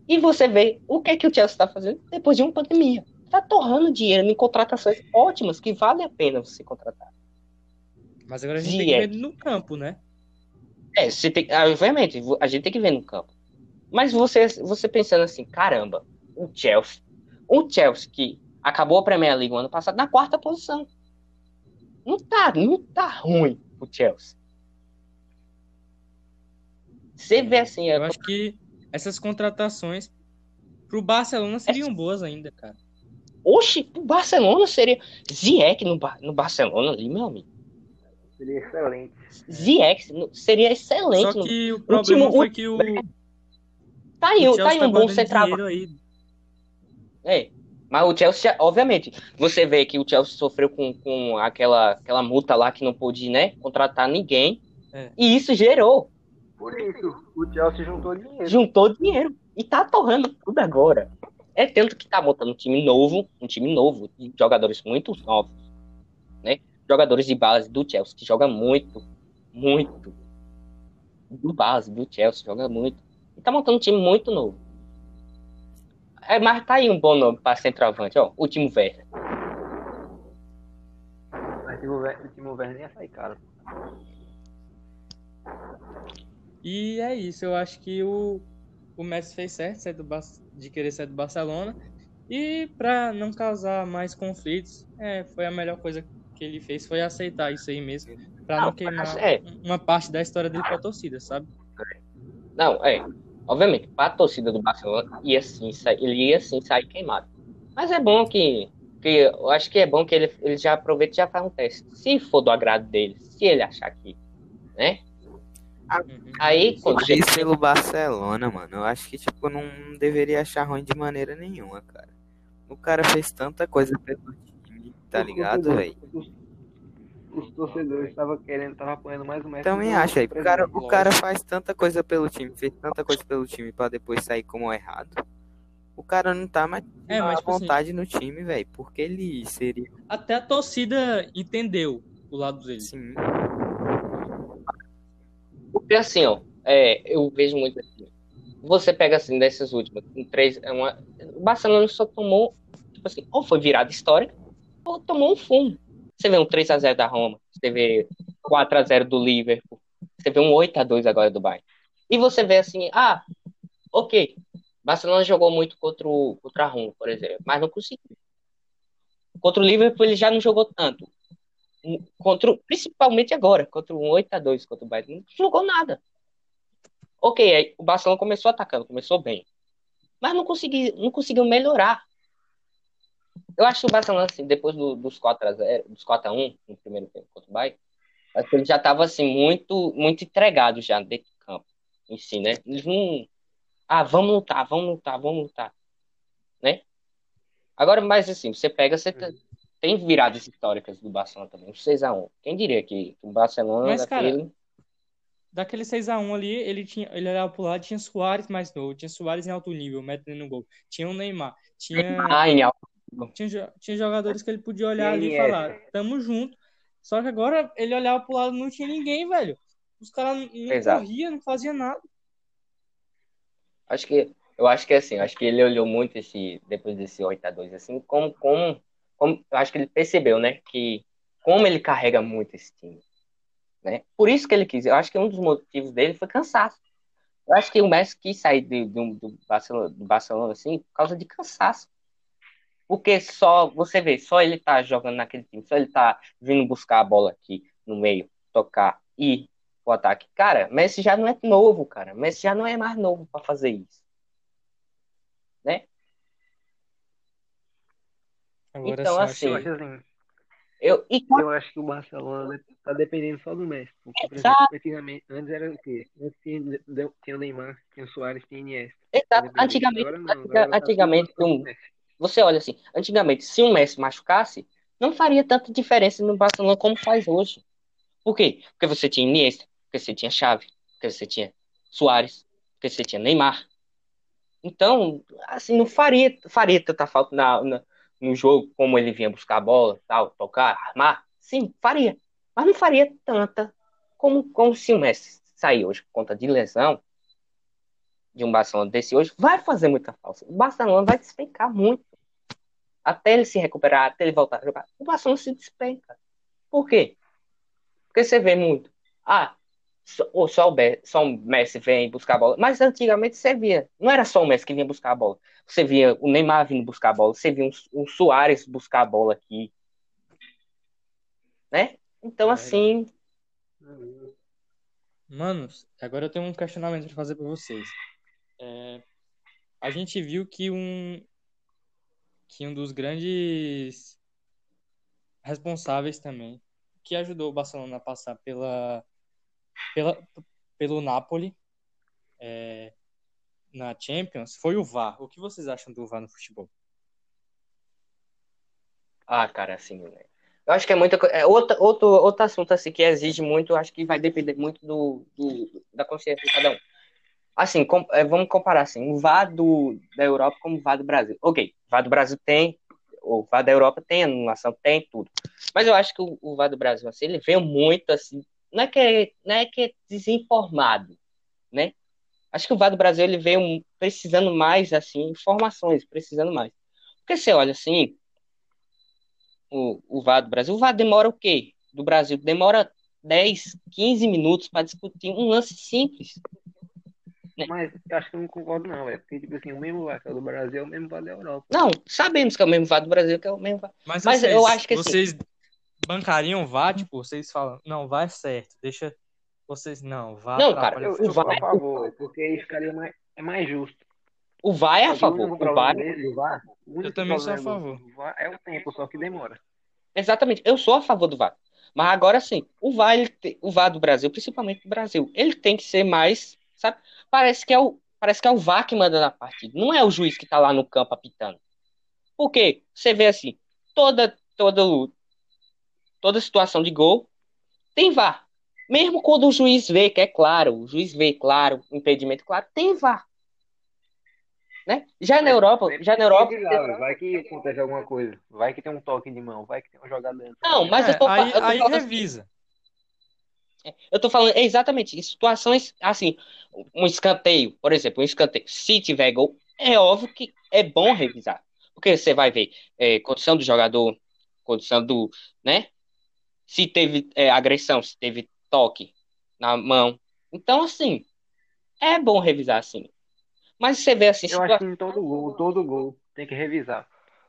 S2: E você vê o que é que o Chelsea tá fazendo depois de uma pandemia. Tá torrando dinheiro em contratações ótimas que vale a pena você contratar.
S3: Mas agora a gente
S2: Ziyech.
S3: tem que ver no campo, né?
S2: É, você tem, ah, obviamente, a gente tem que ver no campo. Mas você, você pensando assim, caramba, o Chelsea, o Chelsea que acabou a Premier League no ano passado na quarta posição. Não tá, não tá ruim o Chelsea. Você vê assim, é,
S3: Eu acho que essas contratações pro Barcelona seriam boas ainda, cara.
S2: Oxe, o Barcelona seria Ziyech no, Ba- no Barcelona ali, meu amigo.
S1: Seria excelente.
S2: Ziyech no- seria excelente.
S3: Só
S2: no-
S3: que o problema
S2: time-
S3: foi que o,
S2: Tá aí,
S3: o
S2: tá aí
S3: tá
S2: um bom centroavante. É. Mas o Chelsea, obviamente, você vê que o Chelsea sofreu com, com aquela, aquela multa lá que não pôde, né, contratar ninguém.
S3: É.
S2: E isso gerou,
S1: Por isso, o Chelsea juntou dinheiro.
S2: juntou dinheiro. E tá torrando tudo agora. É tanto que tá montando um time novo, um time novo, de jogadores muito novos, né? Jogadores de base do Chelsea, que joga muito, muito. Do base do Chelsea, joga muito. E tá montando um time muito novo. É, mas tá aí um bom nome pra centroavante, ó. O Timo Werner.
S1: O Timo Werner- ia sair caro.
S3: E é isso, eu acho que o, o Messi fez certo do de querer sair do Barcelona. E pra não causar mais conflitos, é, foi a melhor coisa que ele fez, foi aceitar isso aí mesmo. Pra não,
S2: Não,
S3: queimar
S2: é.
S3: uma parte da história dele pra torcida, sabe?
S2: Não, é. Obviamente, para a torcida do Barcelona, ia sim, ele ia sim sair queimado. Mas é bom que, que. Eu acho que é bom que ele, ele já aproveite e já faz um teste. Se for do agrado dele, se ele achar que. Né?
S3: Uhum.
S2: Aí, quando
S4: Mas
S2: chega.
S4: isso pelo Barcelona, mano. Eu acho que, tipo, não deveria achar ruim de maneira nenhuma, cara. O cara fez tanta coisa pelo time, tá
S1: Os
S4: ligado, velho?
S1: Os, os torcedores estavam querendo, estavam apoiando mais Messi.
S4: Também acho, aí. O cara, o cara faz tanta coisa pelo time, fez tanta coisa pelo time pra depois sair como errado. O cara não tá mais
S3: É, mas,
S4: à
S3: tipo assim-
S4: vontade no time, velho. Porque ele seria
S3: Até a torcida entendeu o lado dele.
S4: assim.
S2: Porque assim, ó, é, eu vejo muito assim. Você pega assim, dessas últimas, três. é Uma, o Barcelona só tomou, tipo assim, ou foi virada histórica, ou tomou um fumo. Você vê um 3x0 da Roma, você vê 4x0 do Liverpool, você vê um 8x2 agora do Bayern. E você vê assim, ah, ok, Barcelona jogou muito contra, o, contra a Roma, por exemplo, mas não conseguiu. Contra o Liverpool ele já não jogou tanto. Contra, principalmente agora, contra um 8x2 contra o Bayern, não jogou nada. Ok, aí o Barcelona começou atacando, começou bem. Mas não, consegui, não conseguiu melhorar. Eu acho que o Barcelona, assim, depois do- dos 4x0, dos 4x1 no primeiro tempo contra o Bayern, acho que ele já estava assim, muito, muito entregado já dentro do campo em si, né? Eles não. Ah, vamos lutar, vamos lutar, vamos lutar. Né? Agora, mais assim, você pega, você, tá- tem viradas históricas do Barcelona também, um 6x1. Quem diria que o Barcelona
S3: Mas, cara,
S2: daquele...
S3: Daquele 6x1 ali, ele, tinha, ele olhava pro lado, tinha Soares mais novo, tinha Soares em alto nível, metendo no gol. Tinha o Neymar, tinha,
S2: Ah, em alto.
S3: tinha, tinha jogadores que ele podia olhar ali e
S1: Iniesta.
S3: falar, tamo junto. Só que agora ele olhava pro lado não tinha ninguém, velho. Os caras não
S2: Exato.
S3: corriam, não faziam nada.
S2: Acho que eu acho que assim, acho que ele olhou muito esse depois desse 8 a 2 assim, como como, como eu acho que ele percebeu, né, que como ele carrega muito esse time, né? Por isso que ele quis. Eu acho que um dos motivos dele foi cansaço. Eu acho que o Messi quis sair do, do Barcelona, do Barcelona assim por causa de cansaço. Porque só, você vê, só ele tá jogando naquele time, só ele tá vindo buscar a bola aqui no meio, tocar e o ataque. Cara, Messi já não é novo, cara. Messi já não é mais novo pra fazer isso.
S3: Agora
S2: Então, assim,
S1: Eu acho assim,
S2: Eu, e
S1: eu acho que o Barcelona tá dependendo só do Messi. Porque, por exemplo, antigamente, antes era o quê? Antes tinha, o Neymar, tinha o Soares, tinha o Iniesta.
S2: exato, antigamente,
S1: Agora não, agora tá
S2: antigamente,
S1: tudo
S2: um, você olha assim, antigamente, se um Messi machucasse, não faria tanta diferença no Barcelona como faz hoje. Por quê? Porque você tinha Iniesta, porque você tinha Xavi, porque você tinha Suárez, porque você tinha Neymar. Então, assim, não faria, faria tanta falta na, na- no jogo como ele vinha buscar a bola, tal, tocar, armar. Sim, faria. Mas não faria tanta como, como se o Messi sair hoje por conta de lesão de um Barcelona desse hoje, vai fazer muita falta. O Barcelona vai despencar muito. Até ele se recuperar, até ele voltar a jogar. O Barcelona se despenca. Por quê? Porque você vê muito. Ah, ou só, o, Be- só o Messi vem buscar a bola. Mas antigamente você via. Não era só o Messi que vinha buscar a bola. Você via o Neymar vindo buscar a bola. Você via um, um Soares buscar a bola aqui. Né? Então,
S1: É
S2: assim.
S3: Manos, agora eu tenho um questionamento para fazer para vocês. É, a gente viu que um que um dos grandes responsáveis também, que ajudou o Barcelona a passar pela, pela pelo Napoli é, na Champions, foi o VAR. O que vocês acham do VAR no futebol?
S2: Ah, cara, assim, né? Eu acho que é muita. É outro, outro, outro assunto assim que exige muito, acho que vai depender muito do, do- da consciência de cada um. Assim, com- é, vamos comparar assim, o VAR do, da Europa como o VAR do Brasil. Ok, VAR do Brasil tem, o VAR da Europa tem anulação, tem tudo. Mas eu acho que o, o VAR do Brasil, assim, ele veio muito assim, não é que é, não é que é desinformado, né? Acho que o VAR do Brasil ele veio precisando mais assim, informações, precisando mais. Porque você olha assim, o, o VAR do Brasil. O VAR demora o quê? Do Brasil demora 10, 15 minutos para discutir um lance simples.
S1: Mas eu acho que eu não concordo, não, velho. Porque, tipo assim, o mesmo VAR que é do Brasil é o mesmo VAR da Europa.
S2: Não, sabemos que é o mesmo VAR do Brasil, que é o mesmo VAR.
S3: Mas,
S2: Mas
S3: vocês,
S2: eu acho que assim-
S3: vocês bancariam o VAR, tipo, vocês falam, não, VAR é certo, deixa vocês não, VAR
S2: Não, cara,
S1: Eu,
S3: o
S1: eu
S2: VAR
S1: a favor, porque aí ficaria mais, é mais justo.
S2: O VAR é a
S1: o
S2: favor. O
S1: problema
S2: VAR,
S1: dele, o único
S3: também sou a favor.
S1: VAR é o tempo, só que demora.
S2: exatamente, eu sou a favor do VAR. Mas agora sim, o VAR, ele o VAR do Brasil, principalmente do Brasil, ele tem que ser mais, sabe? Parece que é o, parece que é o VAR que manda na partida, não é o juiz que tá lá no campo apitando. Por quê? Você vê assim, toda, toda, toda situação de gol tem VAR. Mesmo quando o juiz vê, que é claro, o juiz vê, claro, o impedimento, claro, tem VAR. Né? Já na Europa, já na Europa.
S1: Vai que acontece alguma coisa. Vai que tem um toque de mão, vai que tem uma jogada antes.
S2: Não, mas
S3: É,
S2: eu tô,
S3: aí,
S2: eu tô
S3: aí
S2: falando assim,
S3: revisa.
S2: Eu tô falando exatamente em situações assim, um escanteio, por exemplo, um escanteio. Se tiver gol, é óbvio que é bom revisar. Porque você vai ver é, condição do jogador, condição do, né? Se teve é, agressão, se teve toque na mão. Então, assim, é bom revisar assim. Mas você vê assim,
S1: Eu
S2: situa-
S1: acho que em todo gol, todo gol tem que revisar.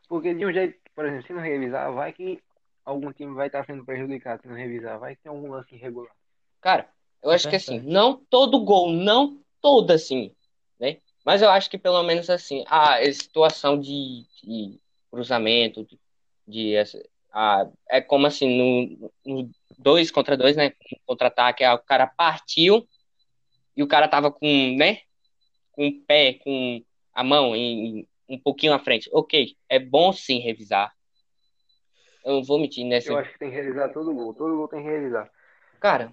S1: Porque de um jeito, por exemplo, se não revisar, vai que algum time vai estar sendo prejudicado se não revisar. Vai que tem algum lance irregular.
S2: Cara, eu
S3: É
S2: acho que assim, não todo gol, não todo assim, né? Mas eu acho que pelo menos assim, a situação de, de cruzamento, de, de essa- a, é como assim, no, no dois contra dois, né? Contra-ataque, ah, o cara partiu e o cara tava com, né? Com o pé, com a mão em, um pouquinho à frente. Ok, é bom sim revisar. Eu não vou mentir nessa.
S1: Eu acho que tem que realizar todo gol. Todo gol tem que realizar.
S2: Cara,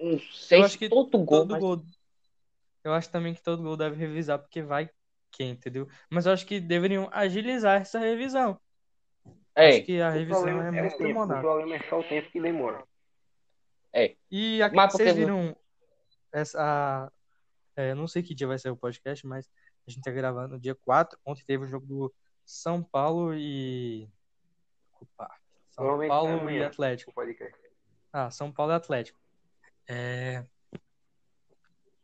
S2: não sei
S3: Eu
S2: se
S3: acho que
S2: todo gol,
S3: todo
S2: mas-
S3: gol. Eu acho também que todo gol deve revisar, porque vai quem, entendeu? Mas eu acho que deveriam agilizar essa revisão.
S2: É,
S3: Acho que a
S1: O
S3: revisão
S1: problema
S3: é
S1: é
S3: muito
S1: o tempo. O
S3: demorada.
S1: problema é só o tempo que demora.
S3: E aqui,
S2: Mas porque-
S3: vocês viram essa. é, não sei que dia vai ser o podcast, mas a gente tá gravando no dia 4. Ontem teve o jogo do São Paulo e. Opa, São
S1: Provavelmente
S3: Paulo e
S1: amanhã.
S3: Atlético.
S1: O podcast.
S3: Ah, São Paulo e Atlético. É,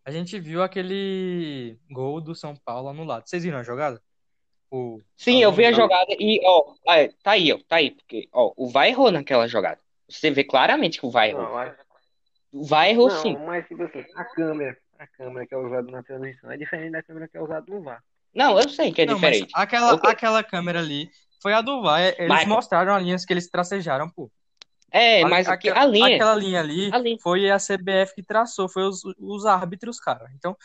S3: A gente viu aquele gol do São Paulo anulado. Vocês viram a jogada? O...
S2: sim, eu vi a
S3: Alguém-
S2: jogada e, ó, ah, tá aí, ó, tá aí, porque, ó, o VAR errou naquela jogada. Você vê claramente que o VAR errou.
S1: Não, mas,
S2: O VAR errou
S1: não,
S2: sim.
S1: mas tipo assim, a câmera, a câmera que é usada na transmissão é diferente da câmera que é usada no VAR.
S2: Não, eu sei que é
S3: Não, mas
S2: diferente.
S3: aquela, aquela câmera ali foi a do VAR. Eles
S2: Michael.
S3: mostraram as linhas que eles tracejaram, pô.
S2: É,
S3: A-
S2: mas aqui,
S3: aquela-
S2: a linha,
S3: Aquela linha ali
S2: a linha.
S3: foi a CBF que traçou, foi os, os árbitros, cara. Então,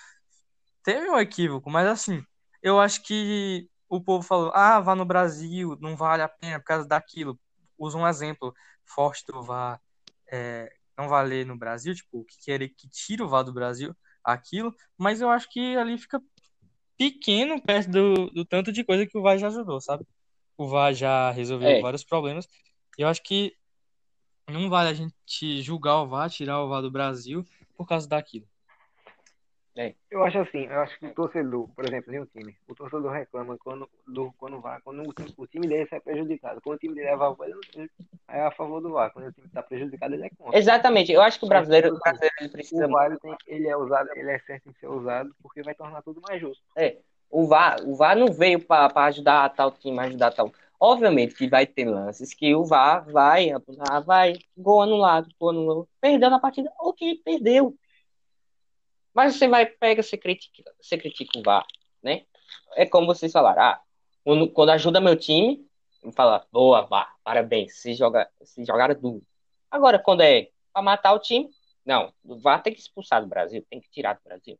S3: teve um equívoco, mas assim, eu acho que o povo falou, ah, vá no Brasil, não vale a pena por causa daquilo. Usa um exemplo forte do VAR é, não valer no Brasil, tipo, que querer que tira o VAR do Brasil, aquilo, mas eu acho que ali fica pequeno perto do, do tanto de coisa que o VAR já ajudou, sabe? O VAR já resolveu
S2: É.
S3: vários problemas. E eu acho que não vale a gente julgar o VAR, tirar o VAR do Brasil por causa daquilo.
S1: Eu acho assim, eu acho que o torcedor, por exemplo, tem um time, o torcedor reclama quando, do, quando vai, quando o time, o time dele sai prejudicado. Quando o time dele é a favor, ele é a favor do VAR. Quando o time está prejudicado, ele é contra.
S2: Exatamente, eu acho que o brasileiro, o brasileiro ele precisa
S1: O VAR ele, tem, ele é usado, ele é certo em ser usado porque vai tornar tudo mais justo.
S2: O VAR, o VAR não veio para ajudar tal time, ajudar tal. Obviamente que vai ter lances que o VAR vai apontar, vai, gol anulado, gol anulado. Perdeu na partida, ok, perdeu. Mas você vai, pega, você critica, você critica o VAR, né? É como vocês falaram, ah, quando, quando ajuda meu time, fala, boa, VAR, parabéns, se joga, se jogaram duro. Agora, quando é para matar o time, não, o VAR tem que expulsar do Brasil, tem que tirar do Brasil.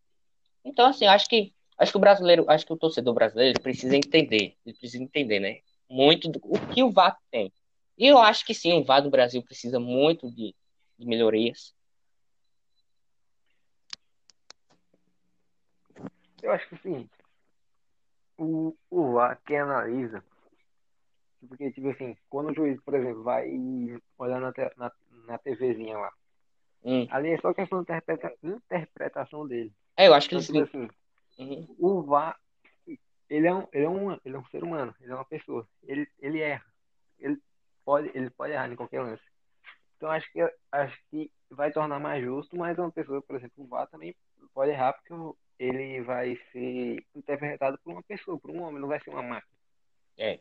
S2: Então, assim, acho que Acho que o brasileiro, acho que o torcedor brasileiro precisa entender, ele precisa entender, né? Muito do o que o VAR tem. E eu acho que sim, o VAR do Brasil precisa muito de, de melhorias.
S1: Eu acho que é o o, VAR que analisa, porque, tipo assim, quando o juiz, por exemplo, vai olhar na, te- na, na TVzinha lá,
S2: Hum.
S1: ali é só questão de interpreta, interpretação dele.
S2: É, eu acho que
S1: Então, tipo assim,
S2: Uhum.
S1: o VAR, ele é um, ele é um, ele é um ser humano, ele é uma pessoa, ele, ele erra, ele pode, ele pode errar em qualquer lance. Então acho que acho que vai tornar mais justo, mas uma pessoa, por exemplo, o VAR também pode errar porque o- ele vai ser interpretado por uma pessoa, por um homem, não vai ser uma máquina.
S2: É.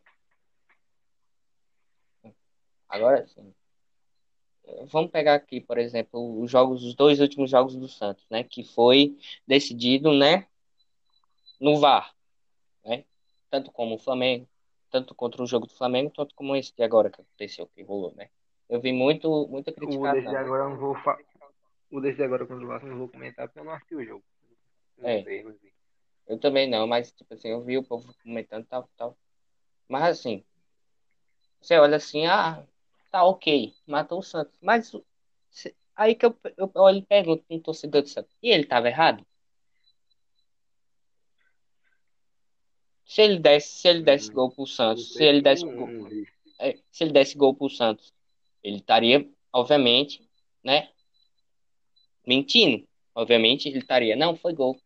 S2: Agora sim. Vamos pegar aqui, por exemplo, os jogos, os dois últimos jogos do Santos, né? Que foi decidido, né? No VAR, né? Tanto como o Flamengo, tanto contra o jogo do Flamengo, tanto como esse de agora que aconteceu, que rolou, né? Eu vi muito, muita
S1: O desse de
S2: criticação.
S1: agora eu não vou fa... o desse de agora contra o Vasco não vou comentar porque eu não assisti o jogo.
S2: É. Eu também não, mas tipo assim, eu vi o povo comentando tal, tal. Mas assim, você olha assim, ah, tá ok, matou o Santos. Mas aí que eu, eu olho e pergunto um torcedor do Santos, e ele tava errado? Se ele desse, se ele desse
S1: Hum,
S2: gol pro Santos, se ele desse gol,
S1: vi.
S2: é, se ele desse gol pro Santos, ele estaria, obviamente, né, mentindo. Obviamente, ele estaria, não, foi gol.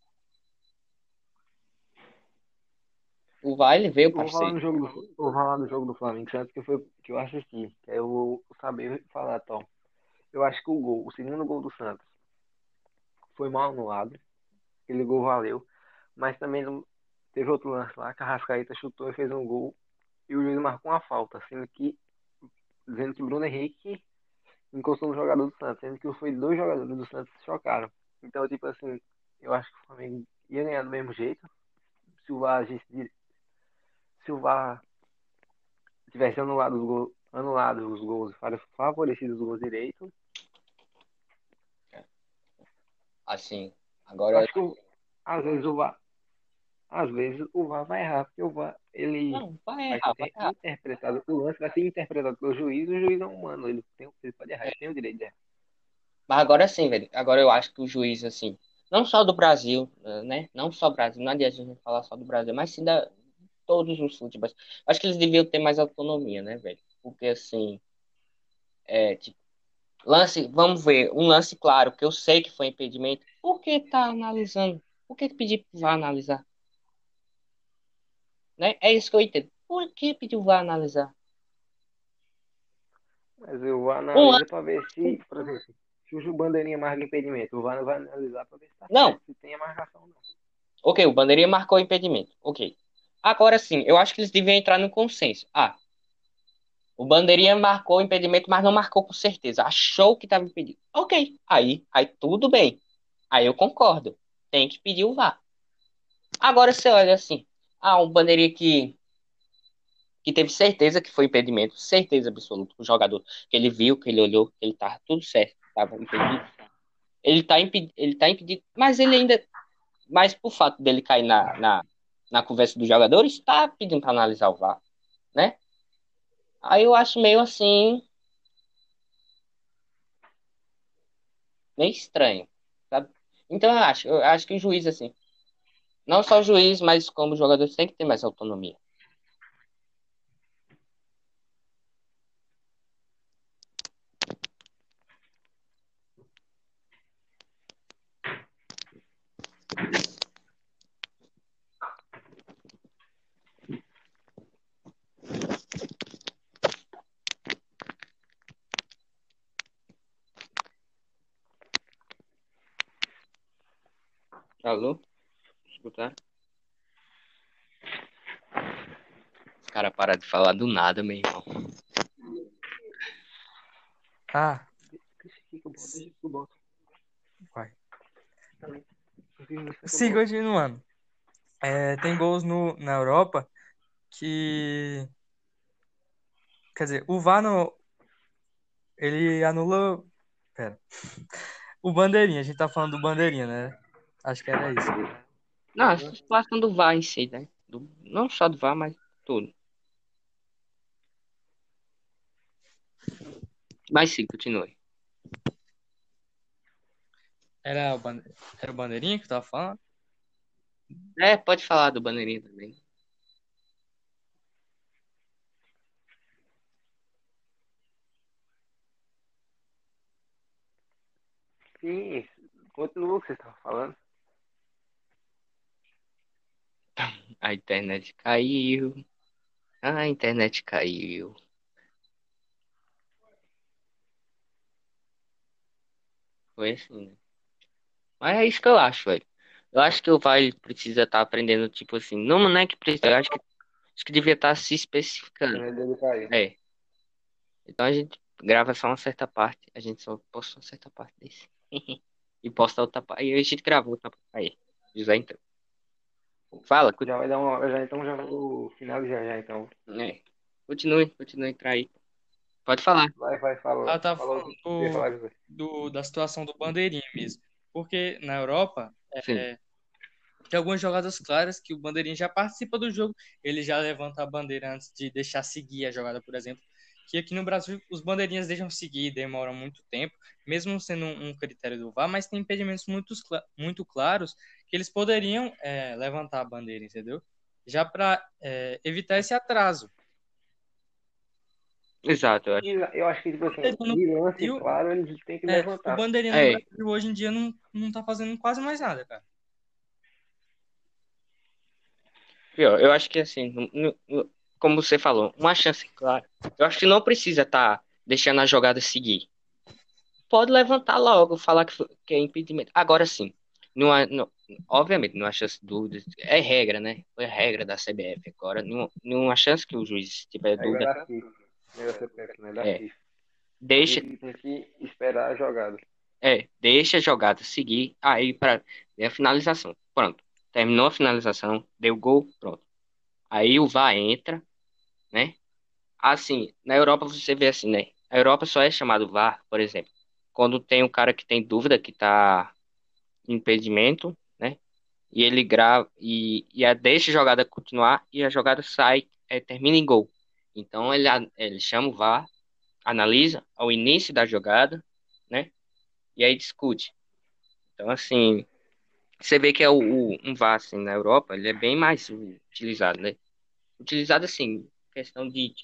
S2: O VAR, ele veio,
S1: Eu vou falar no jogo do, vou falar do jogo do Flamengo Santos que foi que eu assisti, que eu vou saber falar, Tom. Eu acho que o gol, o segundo gol do Santos foi mal anulado. Aquele gol valeu, mas também teve outro lance lá, que a Rascaeta chutou e fez um gol e o juiz marcou uma falta, sendo que dizendo que Bruno Henrique encostou no jogador do Santos, sendo que foi dois jogadores do Santos que se chocaram. Então, tipo assim, eu acho que o Flamengo ia ganhar do mesmo jeito se o VAR agisse se o VAR tivesse anulado os gols, anulado os gols, favorecido os gols direito,
S2: Assim,
S1: eu
S2: agora
S1: acho que às vezes o VAR, às vezes o VAR vai errar, porque o VAR, ele
S2: Não, vai
S1: vai
S2: errar, vai
S1: ser
S2: errar.
S1: interpretado, o lance vai ser interpretado pelo juiz, o juiz é humano, ele, tem, ele pode errar, ele tem o direito de errar.
S2: Mas agora sim, velho. Agora eu acho que o juiz, assim, não só do Brasil, né? Não só Brasil, não adianta a gente falar só do Brasil, mas sim da todos os futebols. Acho que eles deviam ter mais autonomia, né, velho? Porque assim, é, tipo, lance, vamos ver, um lance claro, que eu sei que foi impedimento. Por que tá analisando? Por que pedir pro VAR analisar? Né? É isso que eu entendo. Por que pediu o VAR analisar?
S1: Mas o VAR
S2: Um
S1: analisa
S2: lance.
S1: pra ver se, por exemplo, se o bandeirinha marca impedimento, o VAR vai analisar pra ver se tá
S2: Não.
S1: certo, se tem a marcação ou não.
S2: Ok, o bandeirinha marcou o impedimento. Ok. Agora sim, eu acho que eles deviam entrar no consenso. Ah, o bandeirinha marcou o impedimento, mas não marcou com certeza. Achou que estava impedido. Ok. Aí, aí tudo bem. Aí eu concordo. Tem que pedir o VAR. Agora você olha assim. Ah, um bandeirinha que que teve certeza que foi impedimento, certeza absoluta, o jogador que ele viu, que ele olhou, que ele tava tudo certo, impedido. Ele tá impedido, ele tá impedido, mas ele ainda mas por fato dele cair na, na, na conversa dos jogadores, está pedindo para analisar o VAR, né? Aí eu acho meio assim. meio estranho, sabe? Então eu acho, eu acho que o juiz, assim, não só o juiz, mas como os jogadores têm que ter mais autonomia. Alô? Escutar? Os caras pararam de falar do nada, meu irmão.
S3: Ah, vai. Sim, continuando. É, tem gols no, na Europa que. Quer dizer, o VAR no, ele anula. Pera. O bandeirinha, a gente tá falando do bandeirinha, né? Acho que era isso.
S2: Não, a situação do VAR em si, né? Do- não só do VAR, mas tudo. Mas sim, continue.
S3: Era o, bande... era o bandeirinha que eu tava falando?
S2: É, pode falar do bandeirinha também.
S1: Sim, continua o que você estava falando.
S2: A internet caiu. A internet caiu. Foi assim, né? Mas é isso que eu acho, velho. Eu acho que o VAR ele precisa estar aprendendo, tipo assim, não, não é que precisa, eu acho que, acho que devia estar se especificando. É. Então a gente grava só uma certa parte, a gente só posta uma certa parte desse. E posta outra parte. E a gente gravou outra parte. Aí, José, então. Fala.
S1: Já vai dar uma hora já, então já vou finalizar já, então.
S2: É. Continue, continue, entrar aí. Pode falar.
S1: Vai, vai, fala.
S3: Ah, tá
S1: Fala o que você ia falar, José.
S3: do, da situação do bandeirinha mesmo. Porque na Europa, é,
S2: Sim.
S3: tem algumas jogadas claras que o bandeirinha já participa do jogo, ele já levanta a bandeira antes de deixar seguir a jogada, por exemplo. Que aqui no Brasil os bandeirinhas deixam seguir, demoram muito tempo, mesmo sendo um, um critério do VAR, mas tem impedimentos muito, muito claros que eles poderiam é, levantar a bandeira, entendeu? Já para evitar esse atraso.
S2: Exato, eu acho.
S1: Eu acho que, tipo assim, de lance,
S3: e o-
S1: claro, eles têm que
S3: É,
S1: levantar.
S3: o bandeirinha
S2: É.
S3: no Brasil hoje em dia não, não tá fazendo quase mais nada, cara.
S2: Pior, eu acho que assim, como você falou, uma chance clara. Eu acho que não precisa estar deixando a jogada seguir. Pode levantar logo, falar que, que é impedimento. Agora sim, não- obviamente, não há chance de dúvidas. É regra, né? Foi regra da CBF. Agora, não, não há chance que o juiz tiver dúvida.
S1: dar FIFA. É da não é da
S2: É.
S1: FIFA.
S2: Deixa,
S1: Ele tem que esperar a jogada.
S2: É, deixa a jogada seguir, aí para a finalização. Pronto. Terminou a finalização, deu gol, pronto. Aí o VAR entra, né? Assim, na Europa você vê assim, né? A Europa só é chamado VAR, por exemplo, quando tem um cara que tem dúvida que tá impedimento, né? E ele grava e, e a deixa a jogada continuar e a jogada sai, é, termina em gol. Então ele, ele chama o VAR, analisa ao início da jogada, né? E aí discute. Então, assim, você vê que é o, o, um VAR assim, na Europa, ele é bem mais utilizado, né? Utilizado assim, questão de.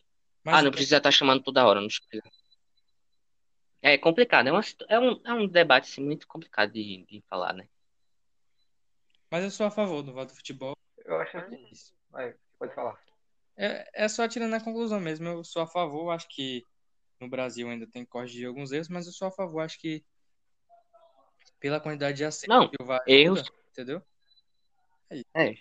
S3: Mas
S2: ah, não precisa estar chamando toda hora. Não precisa. É complicado, é, uma, é, um, é um debate assim, muito complicado de, de falar, né?
S3: Mas eu sou a favor do VAR do futebol.
S1: Eu acho assim. Vai, pode falar.
S3: É, é só tirando a conclusão mesmo. Eu sou a favor, acho que no Brasil ainda tem que corrigir alguns erros, mas eu sou a favor, acho que pela quantidade de acertos
S2: Não,
S3: que o VAR
S2: erros-
S3: ajuda, entendeu?
S2: É.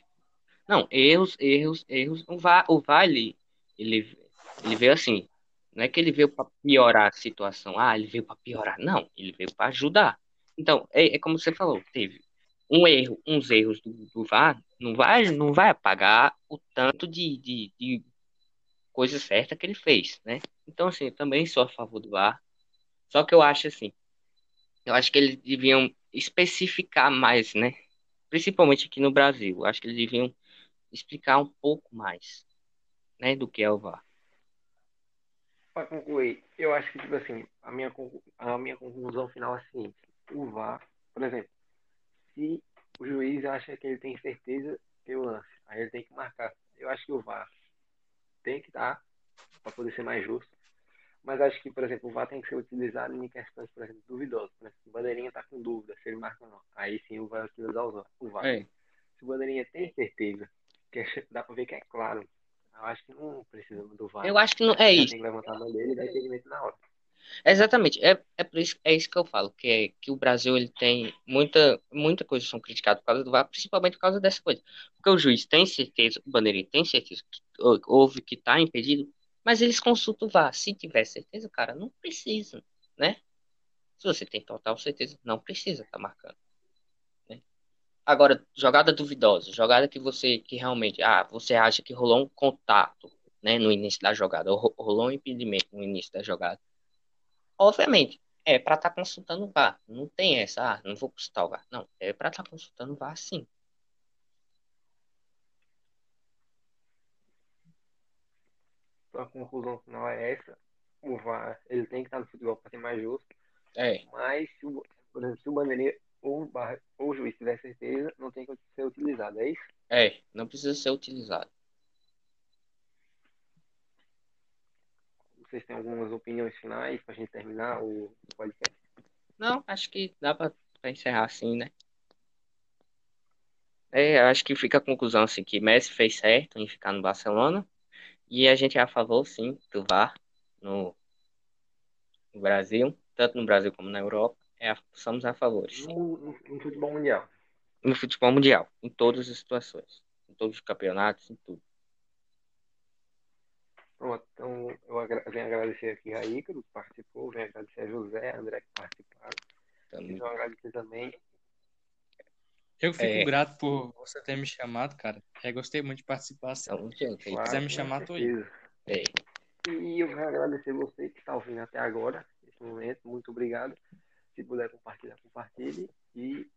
S2: Não, erros, erros, erros. O VAR, o VAR ele, ele, ele veio assim. Não é que ele veio para piorar a situação. Ah, ele veio para piorar. Não, ele veio para ajudar. Então, é, é como você falou, teve um erro, uns erros do, do VAR, não vai, não vai apagar o tanto de, de, de coisa certa que ele fez, né? Então, assim, também sou a favor do VAR. Só que eu acho assim, eu acho que eles deviam especificar mais, né? Principalmente aqui no Brasil. Eu acho que eles deviam explicar um pouco mais, né, do que é o VAR.
S1: Para concluir, eu acho que, tipo assim, a minha, a minha conclusão final é a seguinte: o VAR, por exemplo, se o juiz acha que ele tem certeza que o lance, aí ele tem que marcar. Eu acho que o VAR tem que estar para poder ser mais justo. Mas acho que, por exemplo, o VAR tem que ser utilizado em questões, por exemplo, duvidosas. Por exemplo, o bandeirinha está com dúvida se ele marca ou não. Aí sim o VAR utilizar o VAR. o VAR.
S2: É,
S1: Se o bandeirinha tem certeza, que é- dá para ver que é claro, eu acho que não precisa do VAR.
S2: eu acho que não é isso.
S1: Tem que levantar a bandeira e dar segmento na hora.
S2: Exatamente, é, é por isso, é isso que eu falo, que é que o Brasil ele tem muita, muita coisa são criticadas por causa do VAR, principalmente por causa dessa coisa. Porque o juiz tem certeza, o bandeirinha tem certeza que hou- houve que está impedido, mas eles consultam o VAR. Se tiver certeza, cara, não precisa, né? Se você tem total certeza, não precisa estar marcando. né? Agora, jogada duvidosa, jogada que você que realmente, ah, você acha que rolou um contato, né, no início da jogada, ou ro- rolou um impedimento no início da jogada. Obviamente, é para estar consultando o VAR. Não tem essa, ah, não vou consultar o VAR. Não, é para estar consultando o VAR sim.
S1: A conclusão final é essa. O VAR, ele tem que estar no futebol para ser mais justo.
S2: É,
S1: Mas, se o, por exemplo, se o bandeirinha ou ou o juiz tiver certeza, não tem que ser utilizado. É isso?
S2: é, não precisa ser utilizado.
S1: Vocês têm algumas opiniões finais para a gente terminar o podcast?
S2: Não, acho que dá para encerrar assim, né? É, acho que fica a conclusão assim que Messi fez certo em ficar no Barcelona e a gente é a favor, sim, do VAR no, no Brasil, tanto no Brasil como na Europa. É a- somos a favor.
S1: No, no, no futebol mundial.
S2: No futebol mundial, em todas as situações, em todos os campeonatos, em tudo.
S1: Pronto, então eu agra venho agradecer aqui a Ícaro, que participou, venho agradecer a José, a André, que participaram.
S2: Então,
S1: E venho agradecer também
S3: Eu fico
S2: É.
S3: grato por você ter me chamado, cara. É, gostei muito de participar. Se
S2: então, gente, é
S3: quiser me chamar, tô aí.
S2: É,
S1: E eu quero agradecer você que está ouvindo até agora, nesse momento. Muito obrigado. Se puder compartilhar, compartilhe. E